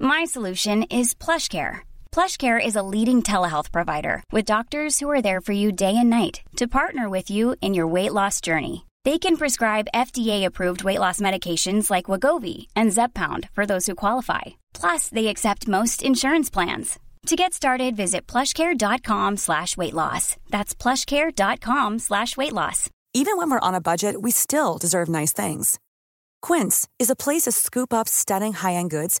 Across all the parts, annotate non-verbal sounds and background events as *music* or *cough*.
My solution is PlushCare. PlushCare is a leading telehealth provider with doctors who are there for you day and night to partner with you in your weight loss journey. They can prescribe FDA-approved weight loss medications like Wagovi and Zepbound for those who qualify. Plus, they accept most insurance plans. To get started, visit plushcare.com slash weight loss. That's plushcare.com slash weight loss. Even when we're on a budget, we still deserve nice things. Quince is a place to scoop up stunning high-end goods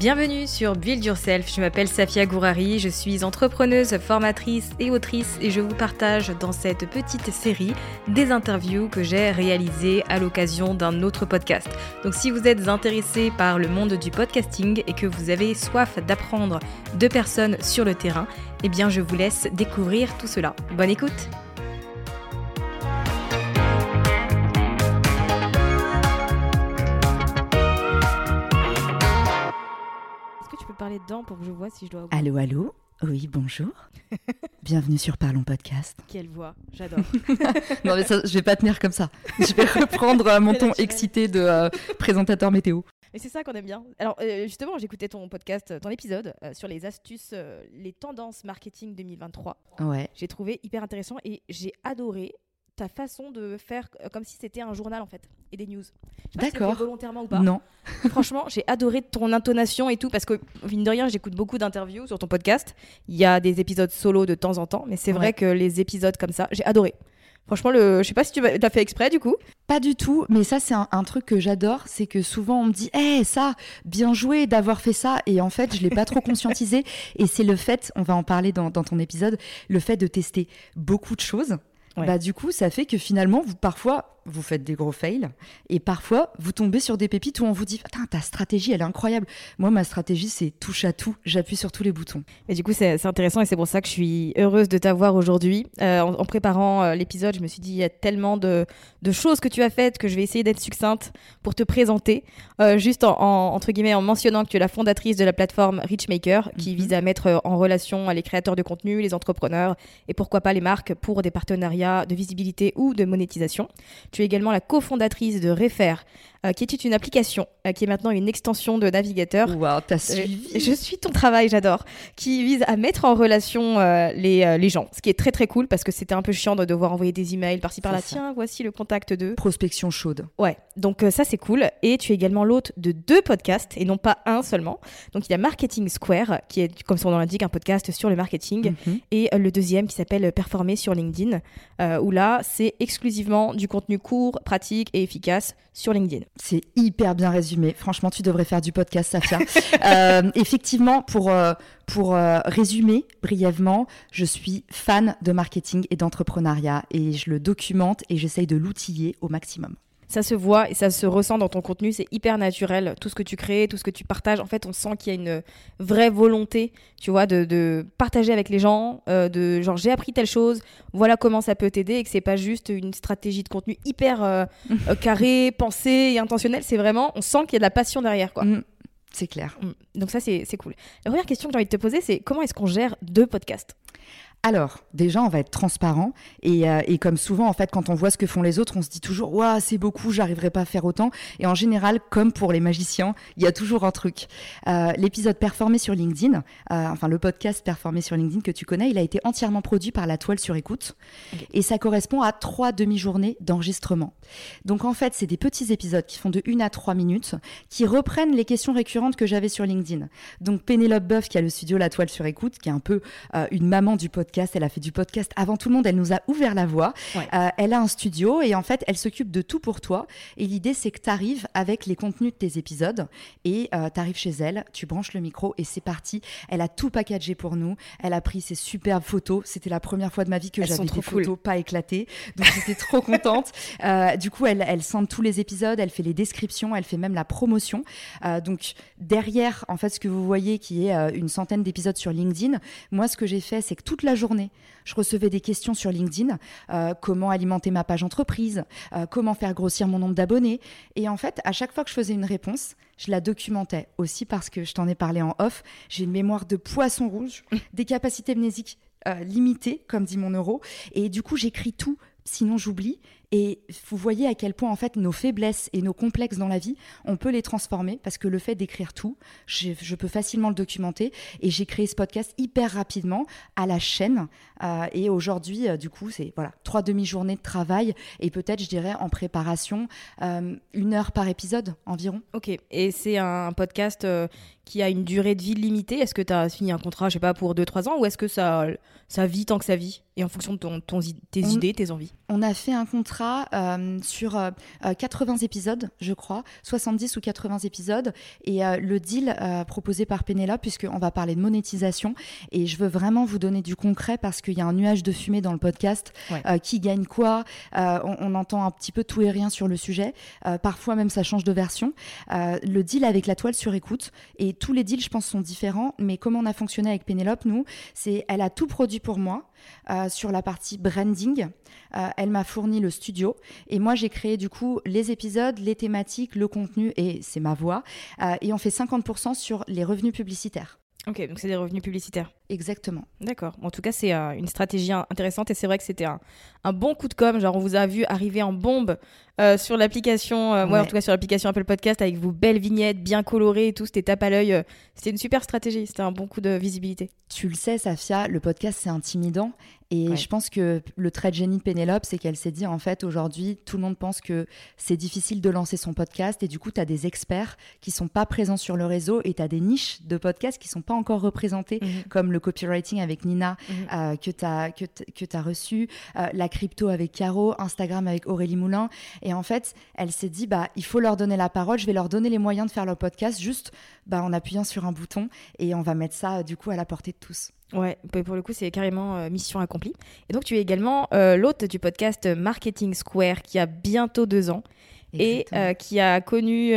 Bienvenue sur Build Yourself, je m'appelle Safia Gourari, je suis entrepreneuse, formatrice et autrice et je vous partage dans cette petite série des interviews que j'ai réalisées à l'occasion d'un autre podcast. Donc si vous êtes intéressé par le monde du podcasting et que vous avez soif d'apprendre de personnes sur le terrain, eh bien je vous laisse découvrir tout cela. Bonne écoute parler dedans pour que je vois si je dois. Allô, allô Oui, bonjour. *laughs* Bienvenue sur Parlons Podcast. Quelle voix, j'adore. *laughs* non, mais ça, je vais pas tenir comme ça. Je vais reprendre euh, mon ton excité de euh, présentateur météo. Et c'est ça qu'on aime bien. Alors, euh, justement, j'écoutais ton podcast, ton épisode sur les astuces, les tendances marketing 2023. Ouais. J'ai trouvé hyper intéressant et j'ai adoré ta façon de faire comme si c'était un journal en fait et des news. D'accord. Si volontairement ou pas. Non. *laughs* Franchement, j'ai adoré ton intonation et tout parce que mine de rien, j'écoute beaucoup d'interviews sur ton podcast. Il y a des épisodes solo de temps en temps, mais c'est vrai que les épisodes comme ça, j'ai adoré. Franchement, le... je sais pas si tu l'as fait exprès du coup. Pas du tout, mais ça c'est un, truc que j'adore, c'est que souvent on me dit, hé ça, bien joué d'avoir fait ça, et en fait je l'ai pas trop conscientisé, *laughs* et c'est le fait, on va en parler dans, dans ton épisode, le fait de tester beaucoup de choses bah, du coup, ça fait que finalement, vous, parfois, vous faites des gros fails et parfois, vous tombez sur des pépites où on vous dit Putain, ta stratégie, elle est incroyable. Moi, ma stratégie, c'est touche à tout, j'appuie sur tous les boutons. Et du coup, c'est intéressant et c'est pour ça que je suis heureuse de t'avoir aujourd'hui. Euh, en, préparant euh, l'épisode, je me suis dit Il y a tellement de, de, choses que tu as faites que je vais essayer d'être succincte pour te présenter. Euh, juste en, entre guillemets, en mentionnant que tu es la fondatrice de la plateforme Richmaker qui mhm. vise à mettre en relation les créateurs de contenu, les entrepreneurs et pourquoi pas les marques pour des partenariats de visibilité ou de monétisation. Tu es également la cofondatrice de Refer, euh, qui est une application euh, qui est maintenant une extension de navigateur. Waouh, t'as euh, suivi Je suis ton travail, j'adore. Qui vise à mettre en relation les, les gens, ce qui est très très cool parce que c'était un peu chiant de devoir envoyer des emails par-ci par-là. Tiens, voici le contact de. Prospection chaude. Ouais, donc ça c'est cool. Et tu es également l'hôte de deux podcasts et non pas un seulement. Donc il y a Marketing Square, qui est, comme son nom l'indique, un podcast sur le marketing. Mhm. Et le deuxième qui s'appelle Performer sur LinkedIn, où là c'est exclusivement du contenu court, pratique et efficace sur LinkedIn. C'est hyper bien résumé. Franchement, tu devrais faire du podcast, Safia. *laughs* euh, effectivement, pour, euh, pour euh, résumer brièvement, je suis fan de marketing et d'entrepreneuriat et je le documente et j'essaye de l'outiller au maximum ça se voit et ça se ressent dans ton contenu. C'est hyper naturel. Tout ce que tu crées, tout ce que tu partages, en fait, on sent qu'il y a une vraie volonté, tu vois, de, partager avec les gens, euh, de genre j'ai appris telle chose, voilà comment ça peut t'aider et que c'est pas juste une stratégie de contenu hyper euh, euh, *laughs* carrée, pensée et intentionnelle. C'est vraiment, on sent qu'il y a de la passion derrière, quoi. Mm. c'est clair. Mm. Donc ça, c'est cool. La première question que j'ai envie de te poser, c'est comment est-ce qu'on gère deux podcasts? Alors, déjà, on va être transparent. Et, euh, et, comme souvent, en fait, quand on voit ce que font les autres, on se dit toujours, waouh, c'est beaucoup, j'arriverai pas à faire autant. Et en général, comme pour les magiciens, il y a toujours un truc. Euh, L'épisode performé sur LinkedIn, euh, enfin, le podcast performé sur LinkedIn que tu connais, il a été entièrement produit par la toile sur écoute. Et ça correspond à trois demi-journées d'enregistrement. Donc, en fait, c'est des petits épisodes qui font de 1 à 3 minutes, qui reprennent les questions récurrentes que j'avais sur LinkedIn. Donc, Pénélope Boeuf, qui a le studio La Toile sur écoute, qui est un peu une maman du podcast, elle a fait du podcast avant tout le monde. Elle nous a ouvert la voie. Euh, elle a un studio et en fait, elle s'occupe de tout pour toi. Et l'idée, c'est que tu arrives avec les contenus de tes épisodes et euh, tu arrives chez elle, tu branches le micro et c'est parti. Elle a tout packagé pour nous. Elle a pris ses superbes photos. C'était la première fois de ma vie que j'avais des photos pas éclatées. Donc j'étais trop contente. *laughs* Euh, du coup, elle, elle sent tous les épisodes, elle fait les descriptions, elle fait même la promotion. donc derrière, en fait, ce que vous voyez qui est une centaine d'épisodes sur LinkedIn, moi, ce que j'ai fait, c'est que toute la journée, je recevais des questions sur LinkedIn, euh, comment alimenter ma page entreprise, euh, comment faire grossir mon nombre d'abonnés. Et en fait, à chaque fois que je faisais une réponse, je la documentais aussi parce que je t'en ai parlé en off. J'ai une mémoire de poisson rouge, *laughs* des capacités mnésiques euh, limitées, comme dit mon euro. Et du coup, j'écris tout sinon j'oublie. Et vous voyez à quel point en fait nos faiblesses et nos complexes dans la vie, on peut les transformer parce que le fait d'écrire tout, je, peux facilement le documenter. Et j'ai créé ce podcast hyper rapidement à la chaîne. Euh, et aujourd'hui, euh, du coup, c'est voilà trois demi-journées de travail et peut-être, je dirais, en préparation, euh, une heure par épisode environ. Ok. Et c'est un podcast qui a une durée de vie limitée. Est-ce que tu as signé un contrat, je sais pas, pour 2-3 ans ou est-ce que ça, ça vit tant que ça vit? Et en fonction de ton, tes idées, tes envies On a fait un contrat euh, sur 80 euh, euh, épisodes, je crois, 70 ou 80 épisodes. Et le deal proposé par Pénélope, puisqu'on va parler de monétisation, et je veux vraiment vous donner du concret parce qu'il y a un nuage de fumée dans le podcast. qui gagne quoi on, entend un petit peu tout et rien sur le sujet. parfois même ça change de version. le deal avec la toile sur écoute, et tous les deals, je pense, sont différents. Mais comment on a fonctionné avec Pénélope, nous, c'est elle a tout produit pour moi. Sur la partie branding. elle m'a fourni le studio et moi, j'ai créé du coup les épisodes, les thématiques, le contenu et c'est ma voix. Euh, et on fait 50% sur les revenus publicitaires. Ok, donc c'est des revenus publicitaires. Exactement. D'accord. En tout cas, c'est euh, une stratégie intéressante et c'est vrai que c'était un, un, bon coup de com. Genre, on vous a vu arriver en bombe euh, sur l'application, euh, moi en tout cas sur l'application Apple Podcast avec vos belles vignettes bien colorées et tout. C'était tape à l'œil. c'était une super stratégie. C'était un bon coup de visibilité. Tu le sais, Safia, le podcast c'est intimidant et je pense que le trait de génie de Pénélope, c'est qu'elle s'est dit, en fait, aujourd'hui, tout le monde pense que c'est difficile de lancer son podcast. Et du coup, tu as des experts qui sont pas présents sur le réseau et tu as des niches de podcasts qui sont pas encore représentées, mhm. comme le copywriting avec Nina, mhm. euh, que tu as, que, que as reçu, euh, la crypto avec Caro, Instagram avec Aurélie Moulin. Et en fait, elle s'est dit, bah, il faut leur donner la parole, je vais leur donner les moyens de faire leur podcast juste bah, en appuyant sur un bouton et on va mettre ça, du coup, à la portée de tous. Ouais, pour le coup, c'est carrément euh, mission accomplie. Et donc, tu es également euh, l'hôte du podcast Marketing Square qui a bientôt deux ans et euh, qui a connu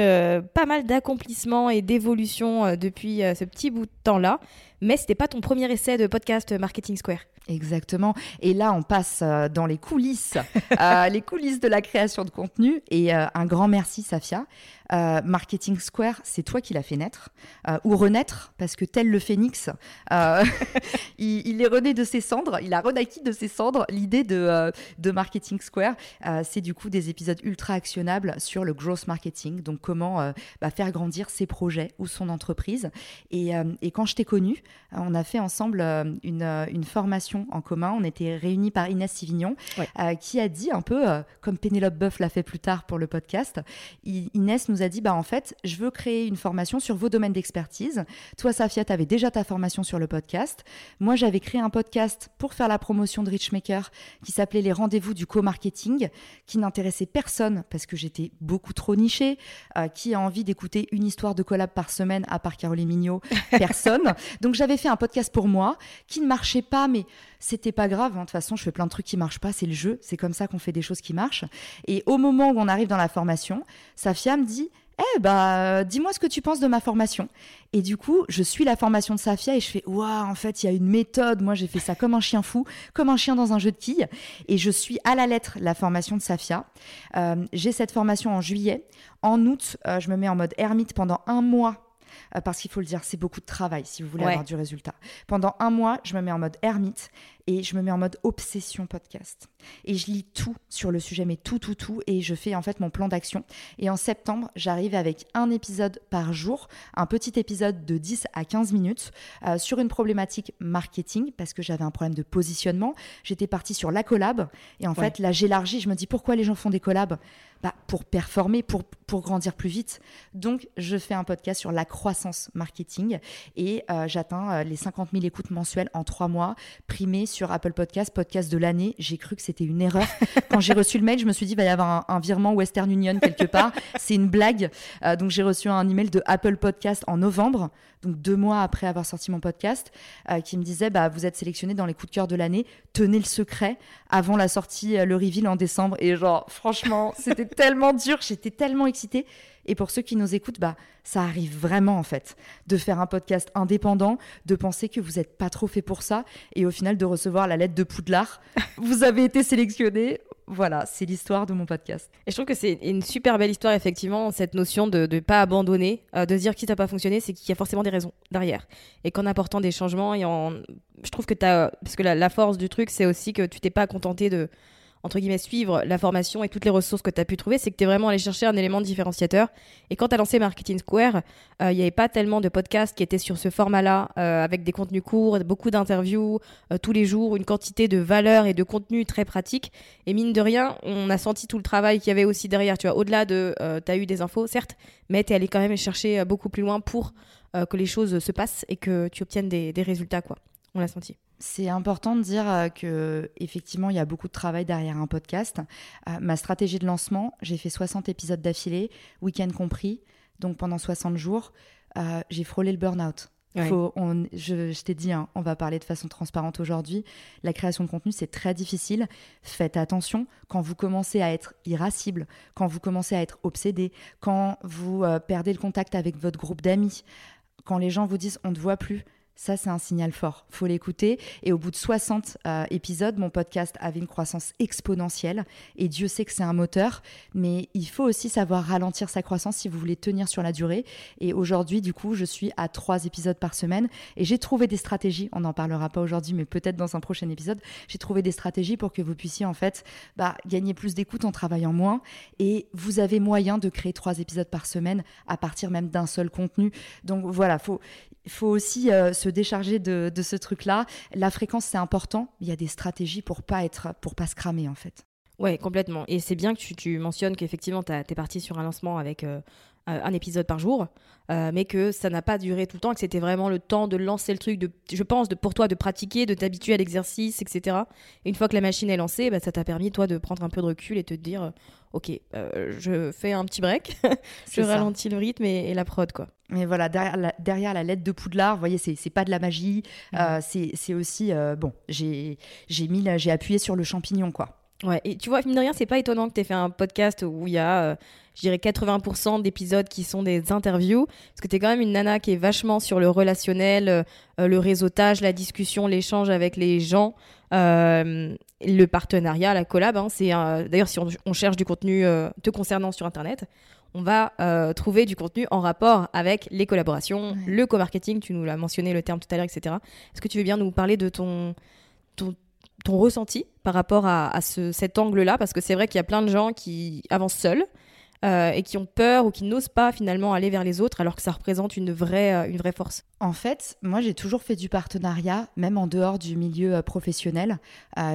pas mal d'accomplissements et d'évolutions depuis ce petit bout de temps-là. Mais c'était pas ton premier essai de podcast Marketing Square. Exactement. Et là, on passe dans les coulisses, *laughs* les coulisses de la création de contenu. Et un grand merci, Safia. Euh, Marketing Square, c'est toi qui l'as fait naître, euh, ou renaître, parce que tel le phénix, euh, *laughs* il, est rené de ses cendres, il a renaquis de ses cendres. L'idée de, de Marketing Square, c'est du coup des épisodes ultra actionnables sur le growth marketing, donc comment bah, faire grandir ses projets ou son entreprise. Et, et quand je t'ai connu, on a fait ensemble une, une, formation en commun. On était réunis par Inès Sivignon, qui a dit un peu, comme Pénélope Boeuf l'a fait plus tard pour le podcast, Inès nous a dit bah en fait, je veux créer une formation sur vos domaines d'expertise. Toi, Safia, tu avais déjà ta formation sur le podcast. Moi, j'avais créé un podcast pour faire la promotion de Richmaker qui s'appelait Les rendez-vous du co-marketing, qui n'intéressait personne parce que j'étais beaucoup trop nichée. Euh, qui a envie d'écouter une histoire de collab par semaine à part Caroline Mignot *laughs* Personne. Donc, j'avais fait un podcast pour moi qui ne marchait pas, mais c'était pas grave. Hein. De toute façon, je fais plein de trucs qui marchent pas. C'est le jeu. C'est comme ça qu'on fait des choses qui marchent. Et au moment où on arrive dans la formation, Safia me dit eh bah, dis-moi ce que tu penses de ma formation. Et du coup, je suis la formation de Safia et je fais, waouh, en fait, il y a une méthode. Moi, j'ai fait ça comme un chien fou, comme un chien dans un jeu de quilles. Et je suis à la lettre la formation de Safia. Euh, j'ai cette formation en juillet. En août, euh, je me mets en mode ermite pendant un mois parce qu'il faut le dire, c'est beaucoup de travail si vous voulez avoir du résultat. Pendant un mois, je me mets en mode ermite et je me mets en mode obsession podcast. Et je lis tout sur le sujet, mais tout, tout, tout, et je fais en fait mon plan d'action. Et en septembre, j'arrive avec un épisode par jour, un petit épisode de 10 à 15 minutes euh, sur une problématique marketing, parce que j'avais un problème de positionnement. J'étais partie sur la collab, et en fait, là, j'élargis, je me dis pourquoi les gens font des collabs? Bah, pour performer, pour, pour grandir plus vite. Donc, je fais un podcast sur la croissance marketing et euh, j'atteins euh, les 50 000 écoutes mensuelles en trois mois, primé sur Apple Podcast, podcast de l'année. J'ai cru que c'était une erreur. Quand j'ai reçu le mail, je me suis dit, il va y avoir un, virement Western Union quelque part. C'est une blague. Euh, donc, j'ai reçu un email de Apple Podcast en novembre, donc deux mois après avoir sorti mon podcast, qui me disait, bah, vous êtes sélectionné dans les coups de cœur de l'année. Tenez le secret avant la sortie, le reveal en décembre. Et genre, franchement, c'était tellement dur, j'étais tellement excitée. Et pour ceux qui nous écoutent, bah, ça arrive vraiment en fait de faire un podcast indépendant, de penser que vous n'êtes pas trop fait pour ça, et au final de recevoir la lettre de Poudlard. *laughs* vous avez été sélectionné. Voilà, c'est l'histoire de mon podcast. Et je trouve que c'est une super belle histoire, effectivement, cette notion de ne pas abandonner, euh, de se dire ça n'a pas fonctionné, c'est qu'il y a forcément des raisons derrière. Et qu'en apportant des changements, et en... je trouve que tu as. Parce que la, la force du truc, c'est aussi que tu t'es pas contenté de entre guillemets, suivre la formation et toutes les ressources que tu as pu trouver, c'est que tu es vraiment allé chercher un élément différenciateur. Et quand tu as lancé Marketing Square, euh, il n'y avait pas tellement de podcasts qui étaient sur ce format-là, euh, avec des contenus courts, beaucoup d'interviews euh, tous les jours, une quantité de valeurs et de contenus très pratiques. Et mine de rien, on a senti tout le travail qu'il y avait aussi derrière. Tu vois, au-delà de, tu as eu des infos, certes, mais tu es allé quand même chercher beaucoup plus loin pour que les choses se passent et que tu obtiennes des, des résultats, quoi. On l'a senti. C'est important de dire euh, que effectivement il y a beaucoup de travail derrière un podcast. Euh, ma stratégie de lancement, j'ai fait 60 épisodes d'affilée, week-end compris, donc pendant 60 jours, euh, j'ai frôlé le burn-out. je, t'ai dit, hein, on va parler de façon transparente aujourd'hui. La création de contenu, c'est très difficile. Faites attention quand vous commencez à être irascible, quand vous commencez à être obsédé, quand vous perdez le contact avec votre groupe d'amis, quand les gens vous disent on ne te voit plus ça, c'est un signal fort. Faut l'écouter. Et au bout de 60 euh, épisodes, mon podcast avait une croissance exponentielle. Et Dieu sait que c'est un moteur. Mais il faut aussi savoir ralentir sa croissance si vous voulez tenir sur la durée. Et aujourd'hui, du coup, je suis à trois épisodes par semaine. Et j'ai trouvé des stratégies. On n'en parlera pas aujourd'hui, mais peut-être dans un prochain épisode. J'ai trouvé des stratégies pour que vous puissiez, en fait, bah, gagner plus d'écoute en travaillant moins. Et vous avez moyen de créer trois épisodes par semaine à partir même d'un seul contenu. Donc voilà, faut, il faut aussi euh, se décharger de, ce truc-là. La fréquence, c'est important. Il y a des stratégies pour pas être, pour pas se cramer en fait. Ouais, complètement. Et c'est bien que tu, mentionnes qu'effectivement, tu es parti sur un lancement avec euh, un épisode par jour, euh, mais que ça n'a pas duré tout le temps, que c'était vraiment le temps de lancer le truc, de, je pense, de, pour toi de pratiquer, de t'habituer à l'exercice, etc. Et une fois que la machine est lancée, bah, ça t'a permis, toi, de prendre un peu de recul et te dire, ok, je fais un petit break, *laughs* je ralentis le rythme et, la prod, quoi. Mais voilà, derrière la, derrière la lettre de Poudlard, vous voyez, c'est pas de la magie. Euh, c'est aussi, euh, bon, j'ai appuyé sur le champignon, quoi. Ouais, et tu vois, mine de rien, c'est pas étonnant que tu aies fait un podcast où il y a, euh, je dirais, 80% d'épisodes qui sont des interviews. Parce que tu es quand même une nana qui est vachement sur le relationnel, le réseautage, la discussion, l'échange avec les gens, le partenariat, la collab. Hein, c'est D'ailleurs, si on, on, cherche du contenu te concernant sur Internet, on va euh, trouver du contenu en rapport avec les collaborations, le co-marketing, tu nous l'as mentionné le terme tout à l'heure, etc. Est-ce que tu veux bien nous parler de ton, ton, ressenti par rapport à, cet angle-là? Parce que c'est vrai qu'il y a plein de gens qui avancent seuls, euh, et qui ont peur ou qui n'osent pas finalement aller vers les autres alors que ça représente une vraie, euh, une vraie force En fait, moi j'ai toujours fait du partenariat, même en dehors du milieu euh, professionnel.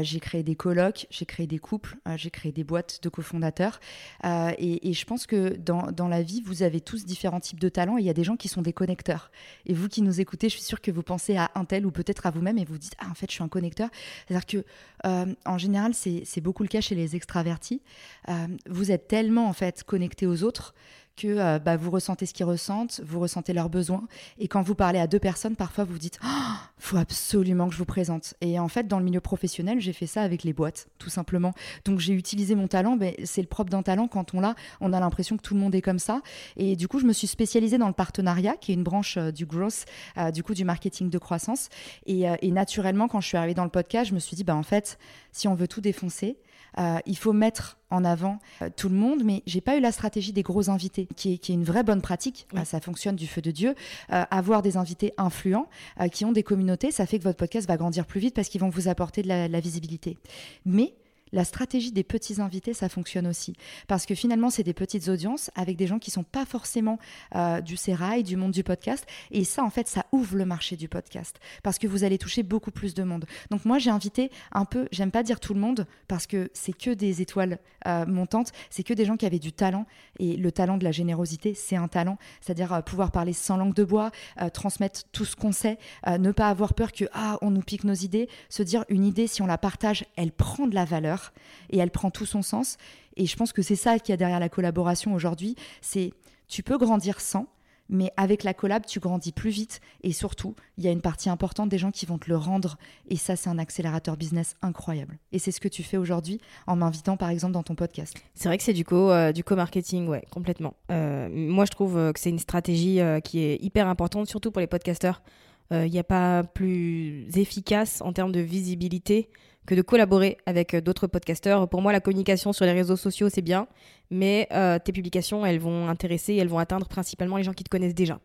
j'ai créé des colloques, j'ai créé des couples, j'ai créé des boîtes de cofondateurs. Et, je pense que dans, dans, la vie, vous avez tous différents types de talents et il y a des gens qui sont des connecteurs. Et vous qui nous écoutez, je suis sûre que vous pensez à un tel ou peut-être à vous-même et vous dites Ah, en fait, je suis un connecteur. C'est-à-dire que en général, c'est beaucoup le cas chez les extravertis. vous êtes tellement en fait connecté aux autres que euh, bah, vous ressentez ce qu'ils ressentent, vous ressentez leurs besoins. Et quand vous parlez à deux personnes, parfois vous dites oh, faut absolument que je vous présente. Et en fait, dans le milieu professionnel, j'ai fait ça avec les boîtes, tout simplement. Donc j'ai utilisé mon talent. mais c'est le propre d'un talent. Quand on l'a, on a l'impression que tout le monde est comme ça. Et du coup, je me suis spécialisée dans le partenariat, qui est une branche euh, du growth, euh, du coup, du marketing de croissance. Et, et, naturellement, quand je suis arrivée dans le podcast, je me suis dit bah, en fait, si on veut tout défoncer, euh, il faut mettre en avant euh, tout le monde, mais j'ai pas eu la stratégie des gros invités, qui est, qui est une vraie bonne pratique. Oui. Euh, ça fonctionne du feu de Dieu. Euh, avoir des invités influents qui ont des communautés, ça fait que votre podcast va grandir plus vite parce qu'ils vont vous apporter de la, la visibilité. Mais la stratégie des petits invités, ça fonctionne aussi. Parce que finalement, c'est des petites audiences avec des gens qui sont pas forcément euh, du sérail, du monde du podcast. Et ça, en fait, ça ouvre le marché du podcast. Parce que vous allez toucher beaucoup plus de monde. Donc moi, j'ai invité un peu, j'aime pas dire tout le monde, parce que c'est que des étoiles euh, montantes, c'est que des gens qui avaient du talent. Et le talent de la générosité, c'est un talent. C'est-à-dire euh, pouvoir parler sans langue de bois, transmettre tout ce qu'on sait, ne pas avoir peur que, ah, on nous pique nos idées, se dire une idée, si on la partage, elle prend de la valeur et elle prend tout son sens. Et je pense que c'est ça qu'il y a derrière la collaboration aujourd'hui. C'est tu peux grandir sans, mais avec la collab, tu grandis plus vite. Et surtout, il y a une partie importante des gens qui vont te le rendre. Et ça, c'est un accélérateur business incroyable. Et c'est ce que tu fais aujourd'hui en m'invitant, par exemple, dans ton podcast. C'est vrai que c'est du euh, co-marketing, ouais, complètement. Euh, moi, je trouve euh, que c'est une stratégie qui est hyper importante, surtout pour les podcasteurs. Il n'y a pas plus efficace en termes de visibilité que de collaborer avec euh, d'autres podcasteurs. Pour moi, la communication sur les réseaux sociaux, c'est bien, mais euh, tes publications, elles vont intéresser, elles vont atteindre principalement les gens qui te connaissent déjà.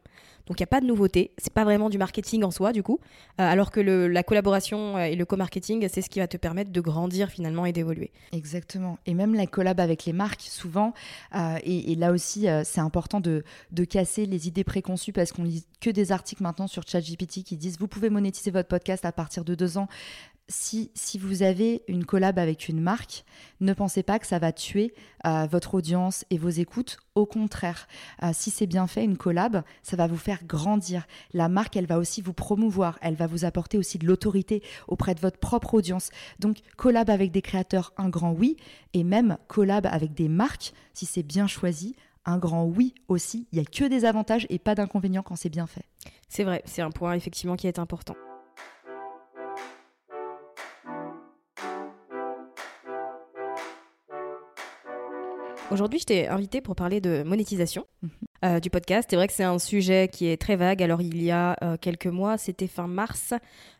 Donc, il n'y a pas de nouveauté. C'est pas vraiment du marketing en soi, du coup. Euh, alors que la collaboration et le co-marketing, c'est ce qui va te permettre de grandir finalement et d'évoluer. Exactement. Et même la collab avec les marques, souvent, et, là aussi, c'est important de, de casser les idées préconçues parce qu'on lit que des articles maintenant sur ChatGPT qui disent vous pouvez monétiser votre podcast à partir de deux ans. Si, vous avez une collab avec une marque, ne pensez pas que ça va tuer euh, votre audience et vos écoutes. Au contraire, euh, si c'est bien fait, une collab, ça va vous faire grandir. La marque, elle va aussi vous promouvoir, elle va vous apporter aussi de l'autorité auprès de votre propre audience. Donc, collab avec des créateurs, un grand oui, et même collab avec des marques, si c'est bien choisi, un grand oui aussi. Il n'y a que des avantages et pas d'inconvénients quand c'est bien fait. C'est vrai, c'est un point effectivement qui est important. Aujourd'hui, je t'ai invité pour parler de monétisation euh, du podcast. C'est vrai que c'est un sujet qui est très vague. Alors, il y a euh, quelques mois, c'était fin mars,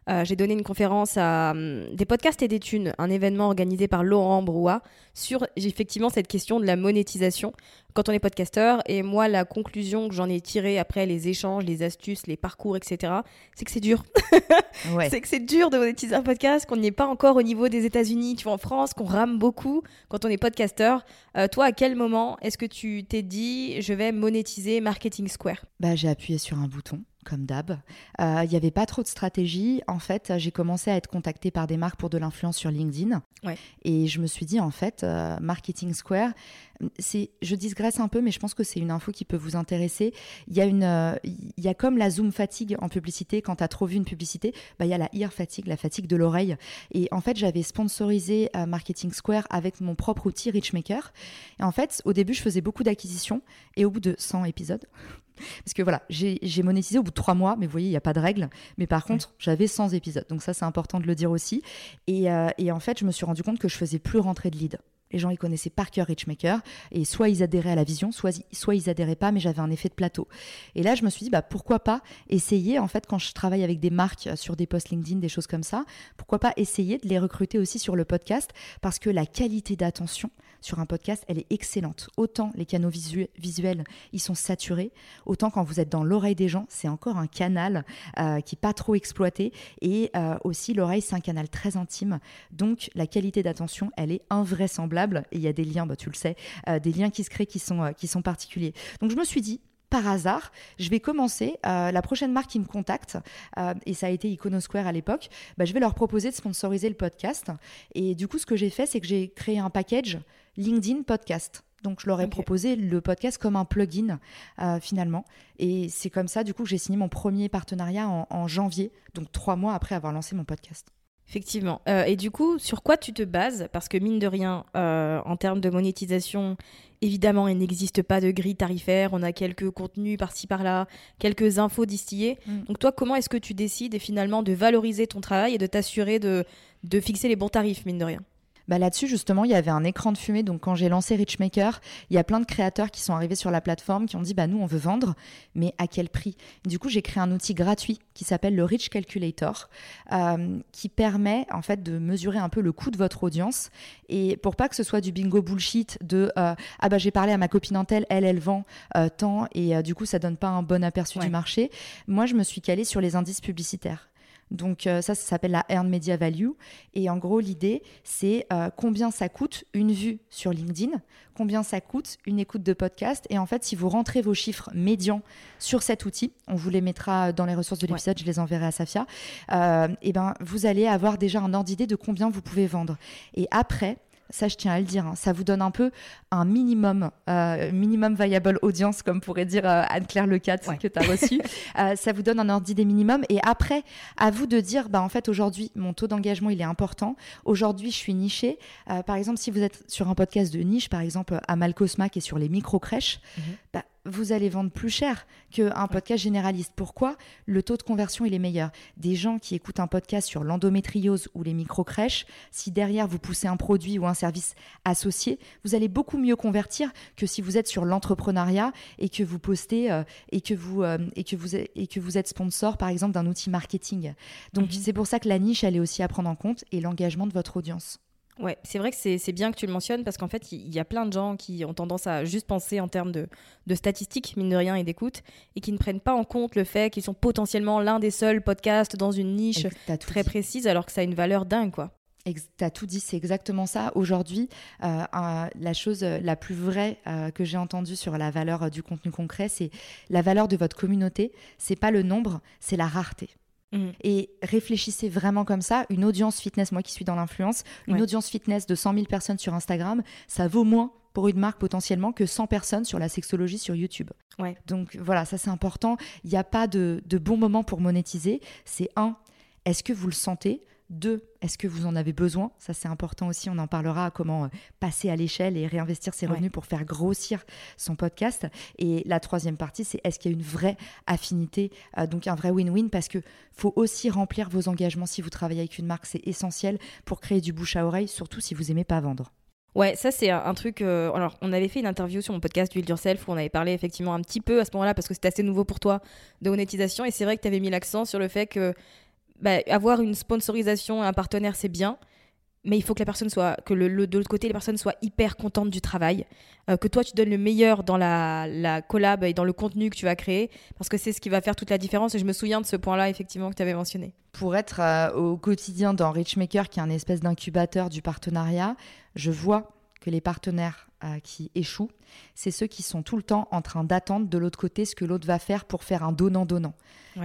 euh, j'ai donné une conférence à hum, des podcasts et des thunes, un événement organisé par Laurent Brouat sur effectivement cette question de la monétisation quand on est podcasteur. Et moi, la conclusion que j'en ai tirée après les échanges, les astuces, les parcours, etc., c'est que c'est dur. *laughs* Ouais. C'est que c'est dur de monétiser un podcast, qu'on n'y est pas encore au niveau des États-Unis, tu vois, en France, qu'on rame beaucoup quand on est podcasteur. Euh, toi, à quel moment est-ce que tu t'es dit, je vais monétiser Marketing Square? Bah, j'ai appuyé sur un bouton, comme d'hab. Euh, Il n'y avait pas trop de stratégie. En fait, j'ai commencé à être contactée par des marques pour de l'influence sur LinkedIn. Ouais. Et je me suis dit, en fait, euh, Marketing Square, c'est, je digresse un peu, mais je pense que c'est une info qui peut vous intéresser. Il y a une, euh, y a comme la zoom fatigue en publicité. Quand tu as trop vu une publicité, bah, il y a la ear fatigue, la fatigue de l'oreille. Et en fait, j'avais sponsorisé euh, Marketing Square avec mon propre outil Richmaker. Et en fait, au début, je faisais beaucoup d'acquisitions. Et au bout de 100 épisodes, parce que voilà, j'ai monétisé au bout de trois mois, mais vous voyez, il n'y a pas de règle. Mais par contre, j'avais 100 épisodes. Donc ça, c'est important de le dire aussi. Et, euh, et en fait, je me suis rendu compte que je faisais plus rentrer de leads. Les gens, ils connaissaient par cœur Richmaker. Et soit ils adhéraient à la vision, soit, soit ils adhéraient pas, mais j'avais un effet de plateau. Et là, je me suis dit, bah, pourquoi pas essayer, en fait, quand je travaille avec des marques euh, sur des posts LinkedIn, des choses comme ça, pourquoi pas essayer de les recruter aussi sur le podcast? Parce que la qualité d'attention sur un podcast, elle est excellente. Autant les canaux visu- visuels, ils sont saturés, autant quand vous êtes dans l'oreille des gens, c'est encore un canal euh, qui n'est pas trop exploité. Et euh, aussi, l'oreille, c'est un canal très intime. Donc, la qualité d'attention, elle est invraisemblable. Et il y a des liens, bah, tu le sais, euh, des liens qui se créent qui sont, qui sont particuliers. Donc, je me suis dit, par hasard, je vais commencer. la prochaine marque qui me contacte, et ça a été Iconosquare à l'époque, bah, je vais leur proposer de sponsoriser le podcast. Et du coup, ce que j'ai fait, c'est que j'ai créé un package LinkedIn Podcast. Donc, je leur ai proposé le podcast comme un plugin, euh, finalement. Et c'est comme ça, du coup, que j'ai signé mon premier partenariat en, en janvier, donc trois mois après avoir lancé mon podcast. Effectivement. Euh, et du coup, sur quoi tu te bases? Parce que mine de rien, euh, en termes de monétisation, évidemment, il n'existe pas de grille tarifaire. On a quelques contenus par-ci par-là, quelques infos distillées. Mm. Donc toi, comment est-ce que tu décides finalement de valoriser ton travail et de t'assurer de, de fixer les bons tarifs, mine de rien? Bah Là-dessus, justement, il y avait un écran de fumée. Donc, quand j'ai lancé Richmaker, il y a plein de créateurs qui sont arrivés sur la plateforme qui ont dit bah, Nous, on veut vendre, mais à quel prix? Du coup, j'ai créé un outil gratuit qui s'appelle le Rich Calculator, euh, qui permet en fait de mesurer un peu le coût de votre audience. Et pour pas que ce soit du bingo bullshit de euh, Ah bah, j'ai parlé à ma copine Intel, elle, elle vend euh, tant, et du coup, ça donne pas un bon aperçu du marché. Moi, je me suis calée sur les indices publicitaires. Donc euh, ça, ça s'appelle la Earned Media Value. Et en gros, l'idée, c'est euh, combien ça coûte une vue sur LinkedIn, combien ça coûte une écoute de podcast. Et en fait, si vous rentrez vos chiffres médians sur cet outil, on vous les mettra dans les ressources de l'épisode, je les enverrai à Safia, euh, et ben, vous allez avoir déjà un ordre d'idée de combien vous pouvez vendre. Et après, ça je tiens à le dire, hein. ça vous donne un peu un minimum, euh, minimum viable audience, comme pourrait dire euh, Anne-Claire Lecat que tu as reçu. *laughs* Euh, ça vous donne un ordre d'idée minimum. Et après, à vous de dire, bah, en fait, aujourd'hui, mon taux d'engagement, il est important. Aujourd'hui, je suis nichée. par exemple, si vous êtes sur un podcast de niche, par exemple, à Malcosma, qui est sur les micro-crèches, mhm. bah, vous allez vendre plus cher qu'un podcast généraliste. Pourquoi? Le taux de conversion, il est meilleur. Des gens qui écoutent un podcast sur l'endométriose ou les micro-crèches, si derrière vous poussez un produit ou un service associé, vous allez beaucoup mieux convertir que si vous êtes sur l'entrepreneuriat et que vous postez euh, et, que vous, euh, et, que vous, et que vous êtes sponsor, par exemple, d'un outil marketing. Donc, mhm. c'est pour ça que la niche, elle est aussi à prendre en compte et l'engagement de votre audience. Ouais, c'est vrai que c'est bien que tu le mentionnes parce qu'en fait, il y, a plein de gens qui ont tendance à juste penser en termes de, de statistiques, mine de rien, et d'écoute, et qui ne prennent pas en compte le fait qu'ils sont potentiellement l'un des seuls podcasts dans une niche très précise alors que ça a une valeur dingue, quoi. T'as tout dit, c'est exactement ça. Aujourd'hui, euh, la chose la plus vraie euh, que j'ai entendue sur la valeur du contenu concret, c'est la valeur de votre communauté. C'est pas le nombre, c'est la rareté. Mhm. Et réfléchissez vraiment comme ça. Une audience fitness, moi qui suis dans l'influence, une audience fitness de 100 000 personnes sur Instagram, ça vaut moins pour une marque potentiellement que 100 personnes sur la sexologie sur YouTube. Ouais. Donc voilà, ça c'est important. Il n'y a pas de, de bon moment pour monétiser. C'est un, est-ce que vous le sentez? Deux, est-ce que vous en avez besoin? Ça, c'est important aussi. On en parlera comment euh, passer à l'échelle et réinvestir ses revenus pour faire grossir son podcast. Et la troisième partie, c'est est-ce qu'il y a une vraie affinité, euh, donc un vrai win-win? Parce que faut aussi remplir vos engagements si vous travaillez avec une marque. C'est essentiel pour créer du bouche à oreille, surtout si vous aimez pas vendre. Ouais, ça c'est un, truc. Euh, alors, on avait fait une interview sur mon podcast Build Yourself où on avait parlé effectivement un petit peu à ce moment-là parce que c'était assez nouveau pour toi de monétisation et c'est vrai que tu avais mis l'accent sur le fait que bah, avoir une sponsorisation, un partenaire, c'est bien. Mais il faut que la personne soit, que le, de l'autre côté, les personnes soient hyper contentes du travail, euh, que toi tu donnes le meilleur dans la, la, collab et dans le contenu que tu vas créer, parce que c'est ce qui va faire toute la différence. Et je me souviens de ce point-là effectivement que tu avais mentionné. Pour être euh, au quotidien dans Richmaker, qui est un espèce d'incubateur du partenariat, je vois que les partenaires euh, qui échouent, c'est ceux qui sont tout le temps en train d'attendre de l'autre côté ce que l'autre va faire pour faire un donnant-donnant.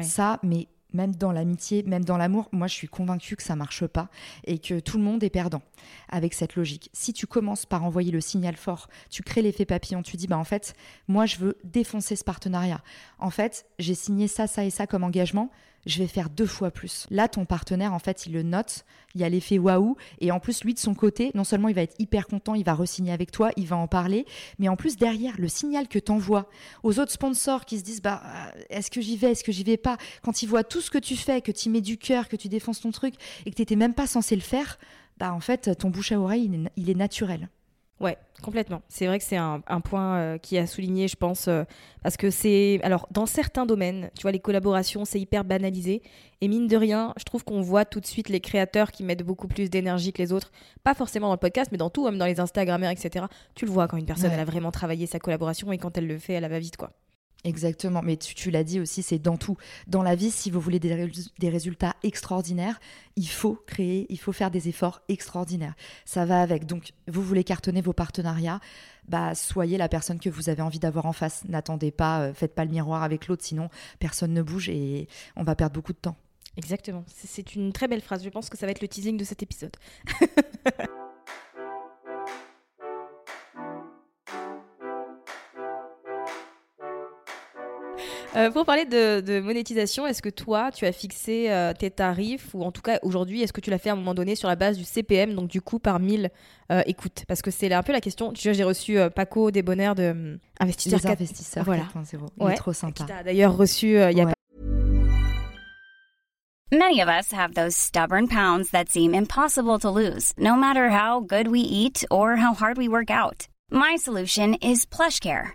Ça, mais même dans l'amitié, même dans l'amour, moi je suis convaincue que ça marche pas et que tout le monde est perdant avec cette logique. Si tu commences par envoyer le signal fort, tu crées l'effet papillon, tu dis bah en fait, moi je veux défoncer ce partenariat. En fait, j'ai signé ça, ça et ça comme engagement je vais faire deux fois plus. Là, ton partenaire, en fait, il le note, il y a l'effet waouh, et en plus, lui, de son côté, non seulement il va être hyper content, il va re-signer avec toi, il va en parler, mais en plus, derrière, le signal que tu envoies aux autres sponsors qui se disent, bah, euh, est-ce que j'y vais, est-ce que j'y vais pas, quand ils voient tout ce que tu fais, que tu mets du cœur, que tu défonces ton truc, et que tu n'étais même pas censé le faire, bah, en fait, ton bouche à oreille, il est naturel. Ouais, complètement. C'est vrai que c'est un, point euh, qui a souligné, je pense, euh, parce que c'est. Alors, dans certains domaines, tu vois, les collaborations, c'est hyper banalisé. Et mine de rien, je trouve qu'on voit tout de suite les créateurs qui mettent beaucoup plus d'énergie que les autres. Pas forcément dans le podcast, mais dans tout, même dans les Instagrammers, etc. Tu le vois quand une personne, elle a vraiment travaillé sa collaboration et quand elle le fait, elle va vite, quoi. Exactement, mais tu, l'as dit aussi, c'est dans tout. Dans la vie, si vous voulez des, résultats extraordinaires, il faut créer, il faut faire des efforts extraordinaires. Ça va avec. Donc, vous voulez cartonner vos partenariats, bah, soyez la personne que vous avez envie d'avoir en face. N'attendez pas, euh, faites pas le miroir avec l'autre, sinon personne ne bouge et on va perdre beaucoup de temps. Exactement, c'est une très belle phrase. Je pense que ça va être le teasing de cet épisode. *laughs* Euh, pour parler de, monétisation, est-ce que toi, tu as fixé euh, tes tarifs ou en tout cas aujourd'hui, est-ce que tu l'as fait à un moment donné sur la base du CPM, donc du coup par 1000 euh, écoutes? Parce que c'est un peu la question. Tu vois, j'ai reçu Paco Desbonheur de Investisseurs 4... investisseurs voilà. 4.0. Il est trop sympa. Qui t'a d'ailleurs reçu il y a Many of us have those stubborn pounds that seem impossible to lose, no matter how good we eat or how hard we work out. My solution is PlushCare.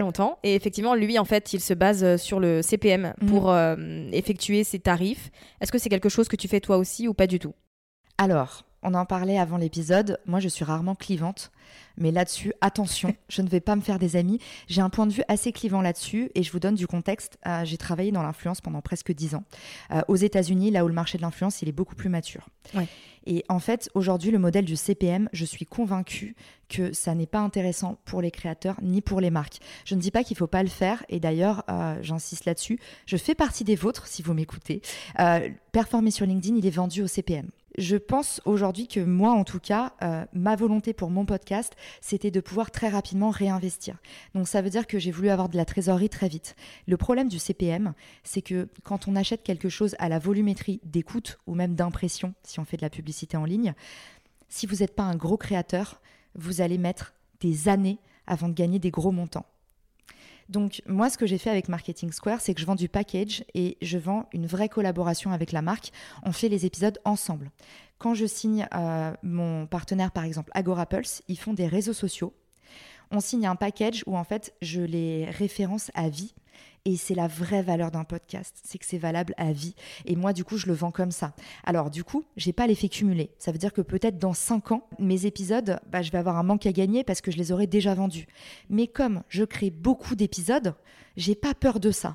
Longtemps. Et effectivement, lui, en fait, il se base euh, sur le CPM Mhm. pour euh, effectuer ses tarifs. Est-ce que c'est quelque chose que tu fais toi aussi ou pas du tout? Alors, on en parlait avant l'épisode. Moi, je suis rarement clivante. Mais là-dessus, attention, *laughs* je ne vais pas me faire des amis. J'ai un point de vue assez clivant là-dessus et je vous donne du contexte. Euh, j'ai travaillé dans l'influence pendant presque 10 ans. Euh, aux États-Unis, là où le marché de l'influence, il est beaucoup plus mature. Ouais. Et en fait, aujourd'hui, le modèle du CPM, je suis convaincue que ça n'est pas intéressant pour les créateurs ni pour les marques. Je ne dis pas qu'il ne faut pas le faire. Et d'ailleurs, euh, j'insiste là-dessus. Je fais partie des vôtres, si vous m'écoutez. Euh, performer sur LinkedIn, il est vendu au CPM. Je pense aujourd'hui que moi, en tout cas, euh, ma volonté pour mon podcast, c'était de pouvoir très rapidement réinvestir. Donc ça veut dire que j'ai voulu avoir de la trésorerie très vite. Le problème du CPM, c'est que quand on achète quelque chose à la volumétrie d'écoute ou même d'impression, si on fait de la publicité en ligne, si vous n'êtes pas un gros créateur, vous allez mettre des années avant de gagner des gros montants. Donc moi, ce que j'ai fait avec Marketing Square, c'est que je vends du package et je vends une vraie collaboration avec la marque. On fait les épisodes ensemble. Quand je signe euh, mon partenaire, par exemple Agora Pulse, ils font des réseaux sociaux. On signe un package où en fait je les référence à vie. Et c'est la vraie valeur d'un podcast, c'est que c'est valable à vie. Et moi, du coup, je le vends comme ça. Alors, du coup, j'ai pas l'effet cumulé. Ça veut dire que peut-être dans 5 ans, mes épisodes, bah, je vais avoir un manque à gagner parce que je les aurai déjà vendus. Mais comme je crée beaucoup d'épisodes, j'ai pas peur de ça.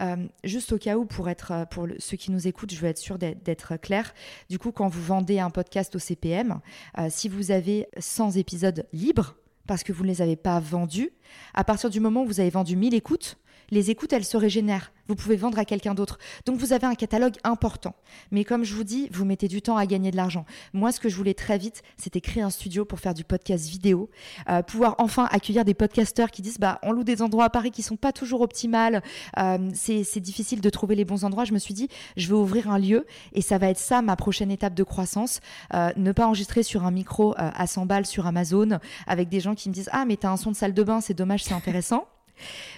Euh, juste au cas où, pour, être, euh, pour ceux qui nous écoutent, je veux être sûre d'être- d'être clair. Du coup, quand vous vendez un podcast au CPM, euh, si vous avez 100 épisodes libres, parce que vous ne les avez pas vendus, à partir du moment où vous avez vendu 1000 écoutes, les écoutes, elles se régénèrent. Vous pouvez vendre à quelqu'un d'autre. Donc vous avez un catalogue important. Mais comme je vous dis, vous mettez du temps à gagner de l'argent. Moi, ce que je voulais très vite, c'était créer un studio pour faire du podcast vidéo, euh, pouvoir enfin accueillir des podcasteurs qui disent, bah, on loue des endroits à Paris qui sont pas toujours optimales. Euh, c'est difficile de trouver les bons endroits. Je me suis dit, je vais ouvrir un lieu et ça va être ça ma prochaine étape de croissance. Euh, ne pas enregistrer sur un micro à 100 balles sur Amazon avec des gens qui me disent, ah, mais t'as un son de salle de bain, c'est dommage, c'est intéressant.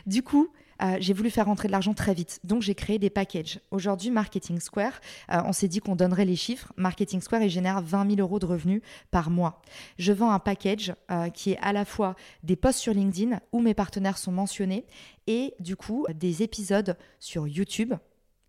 Du coup, euh, j'ai voulu faire rentrer de l'argent très vite. Donc, j'ai créé des packages. Aujourd'hui, Marketing Square, euh, on s'est dit qu'on donnerait les chiffres. Marketing Square, génère 20 000 euros de revenus par mois. Je vends un package euh, qui est à la fois des posts sur LinkedIn où mes partenaires sont mentionnés et du coup, des épisodes sur YouTube.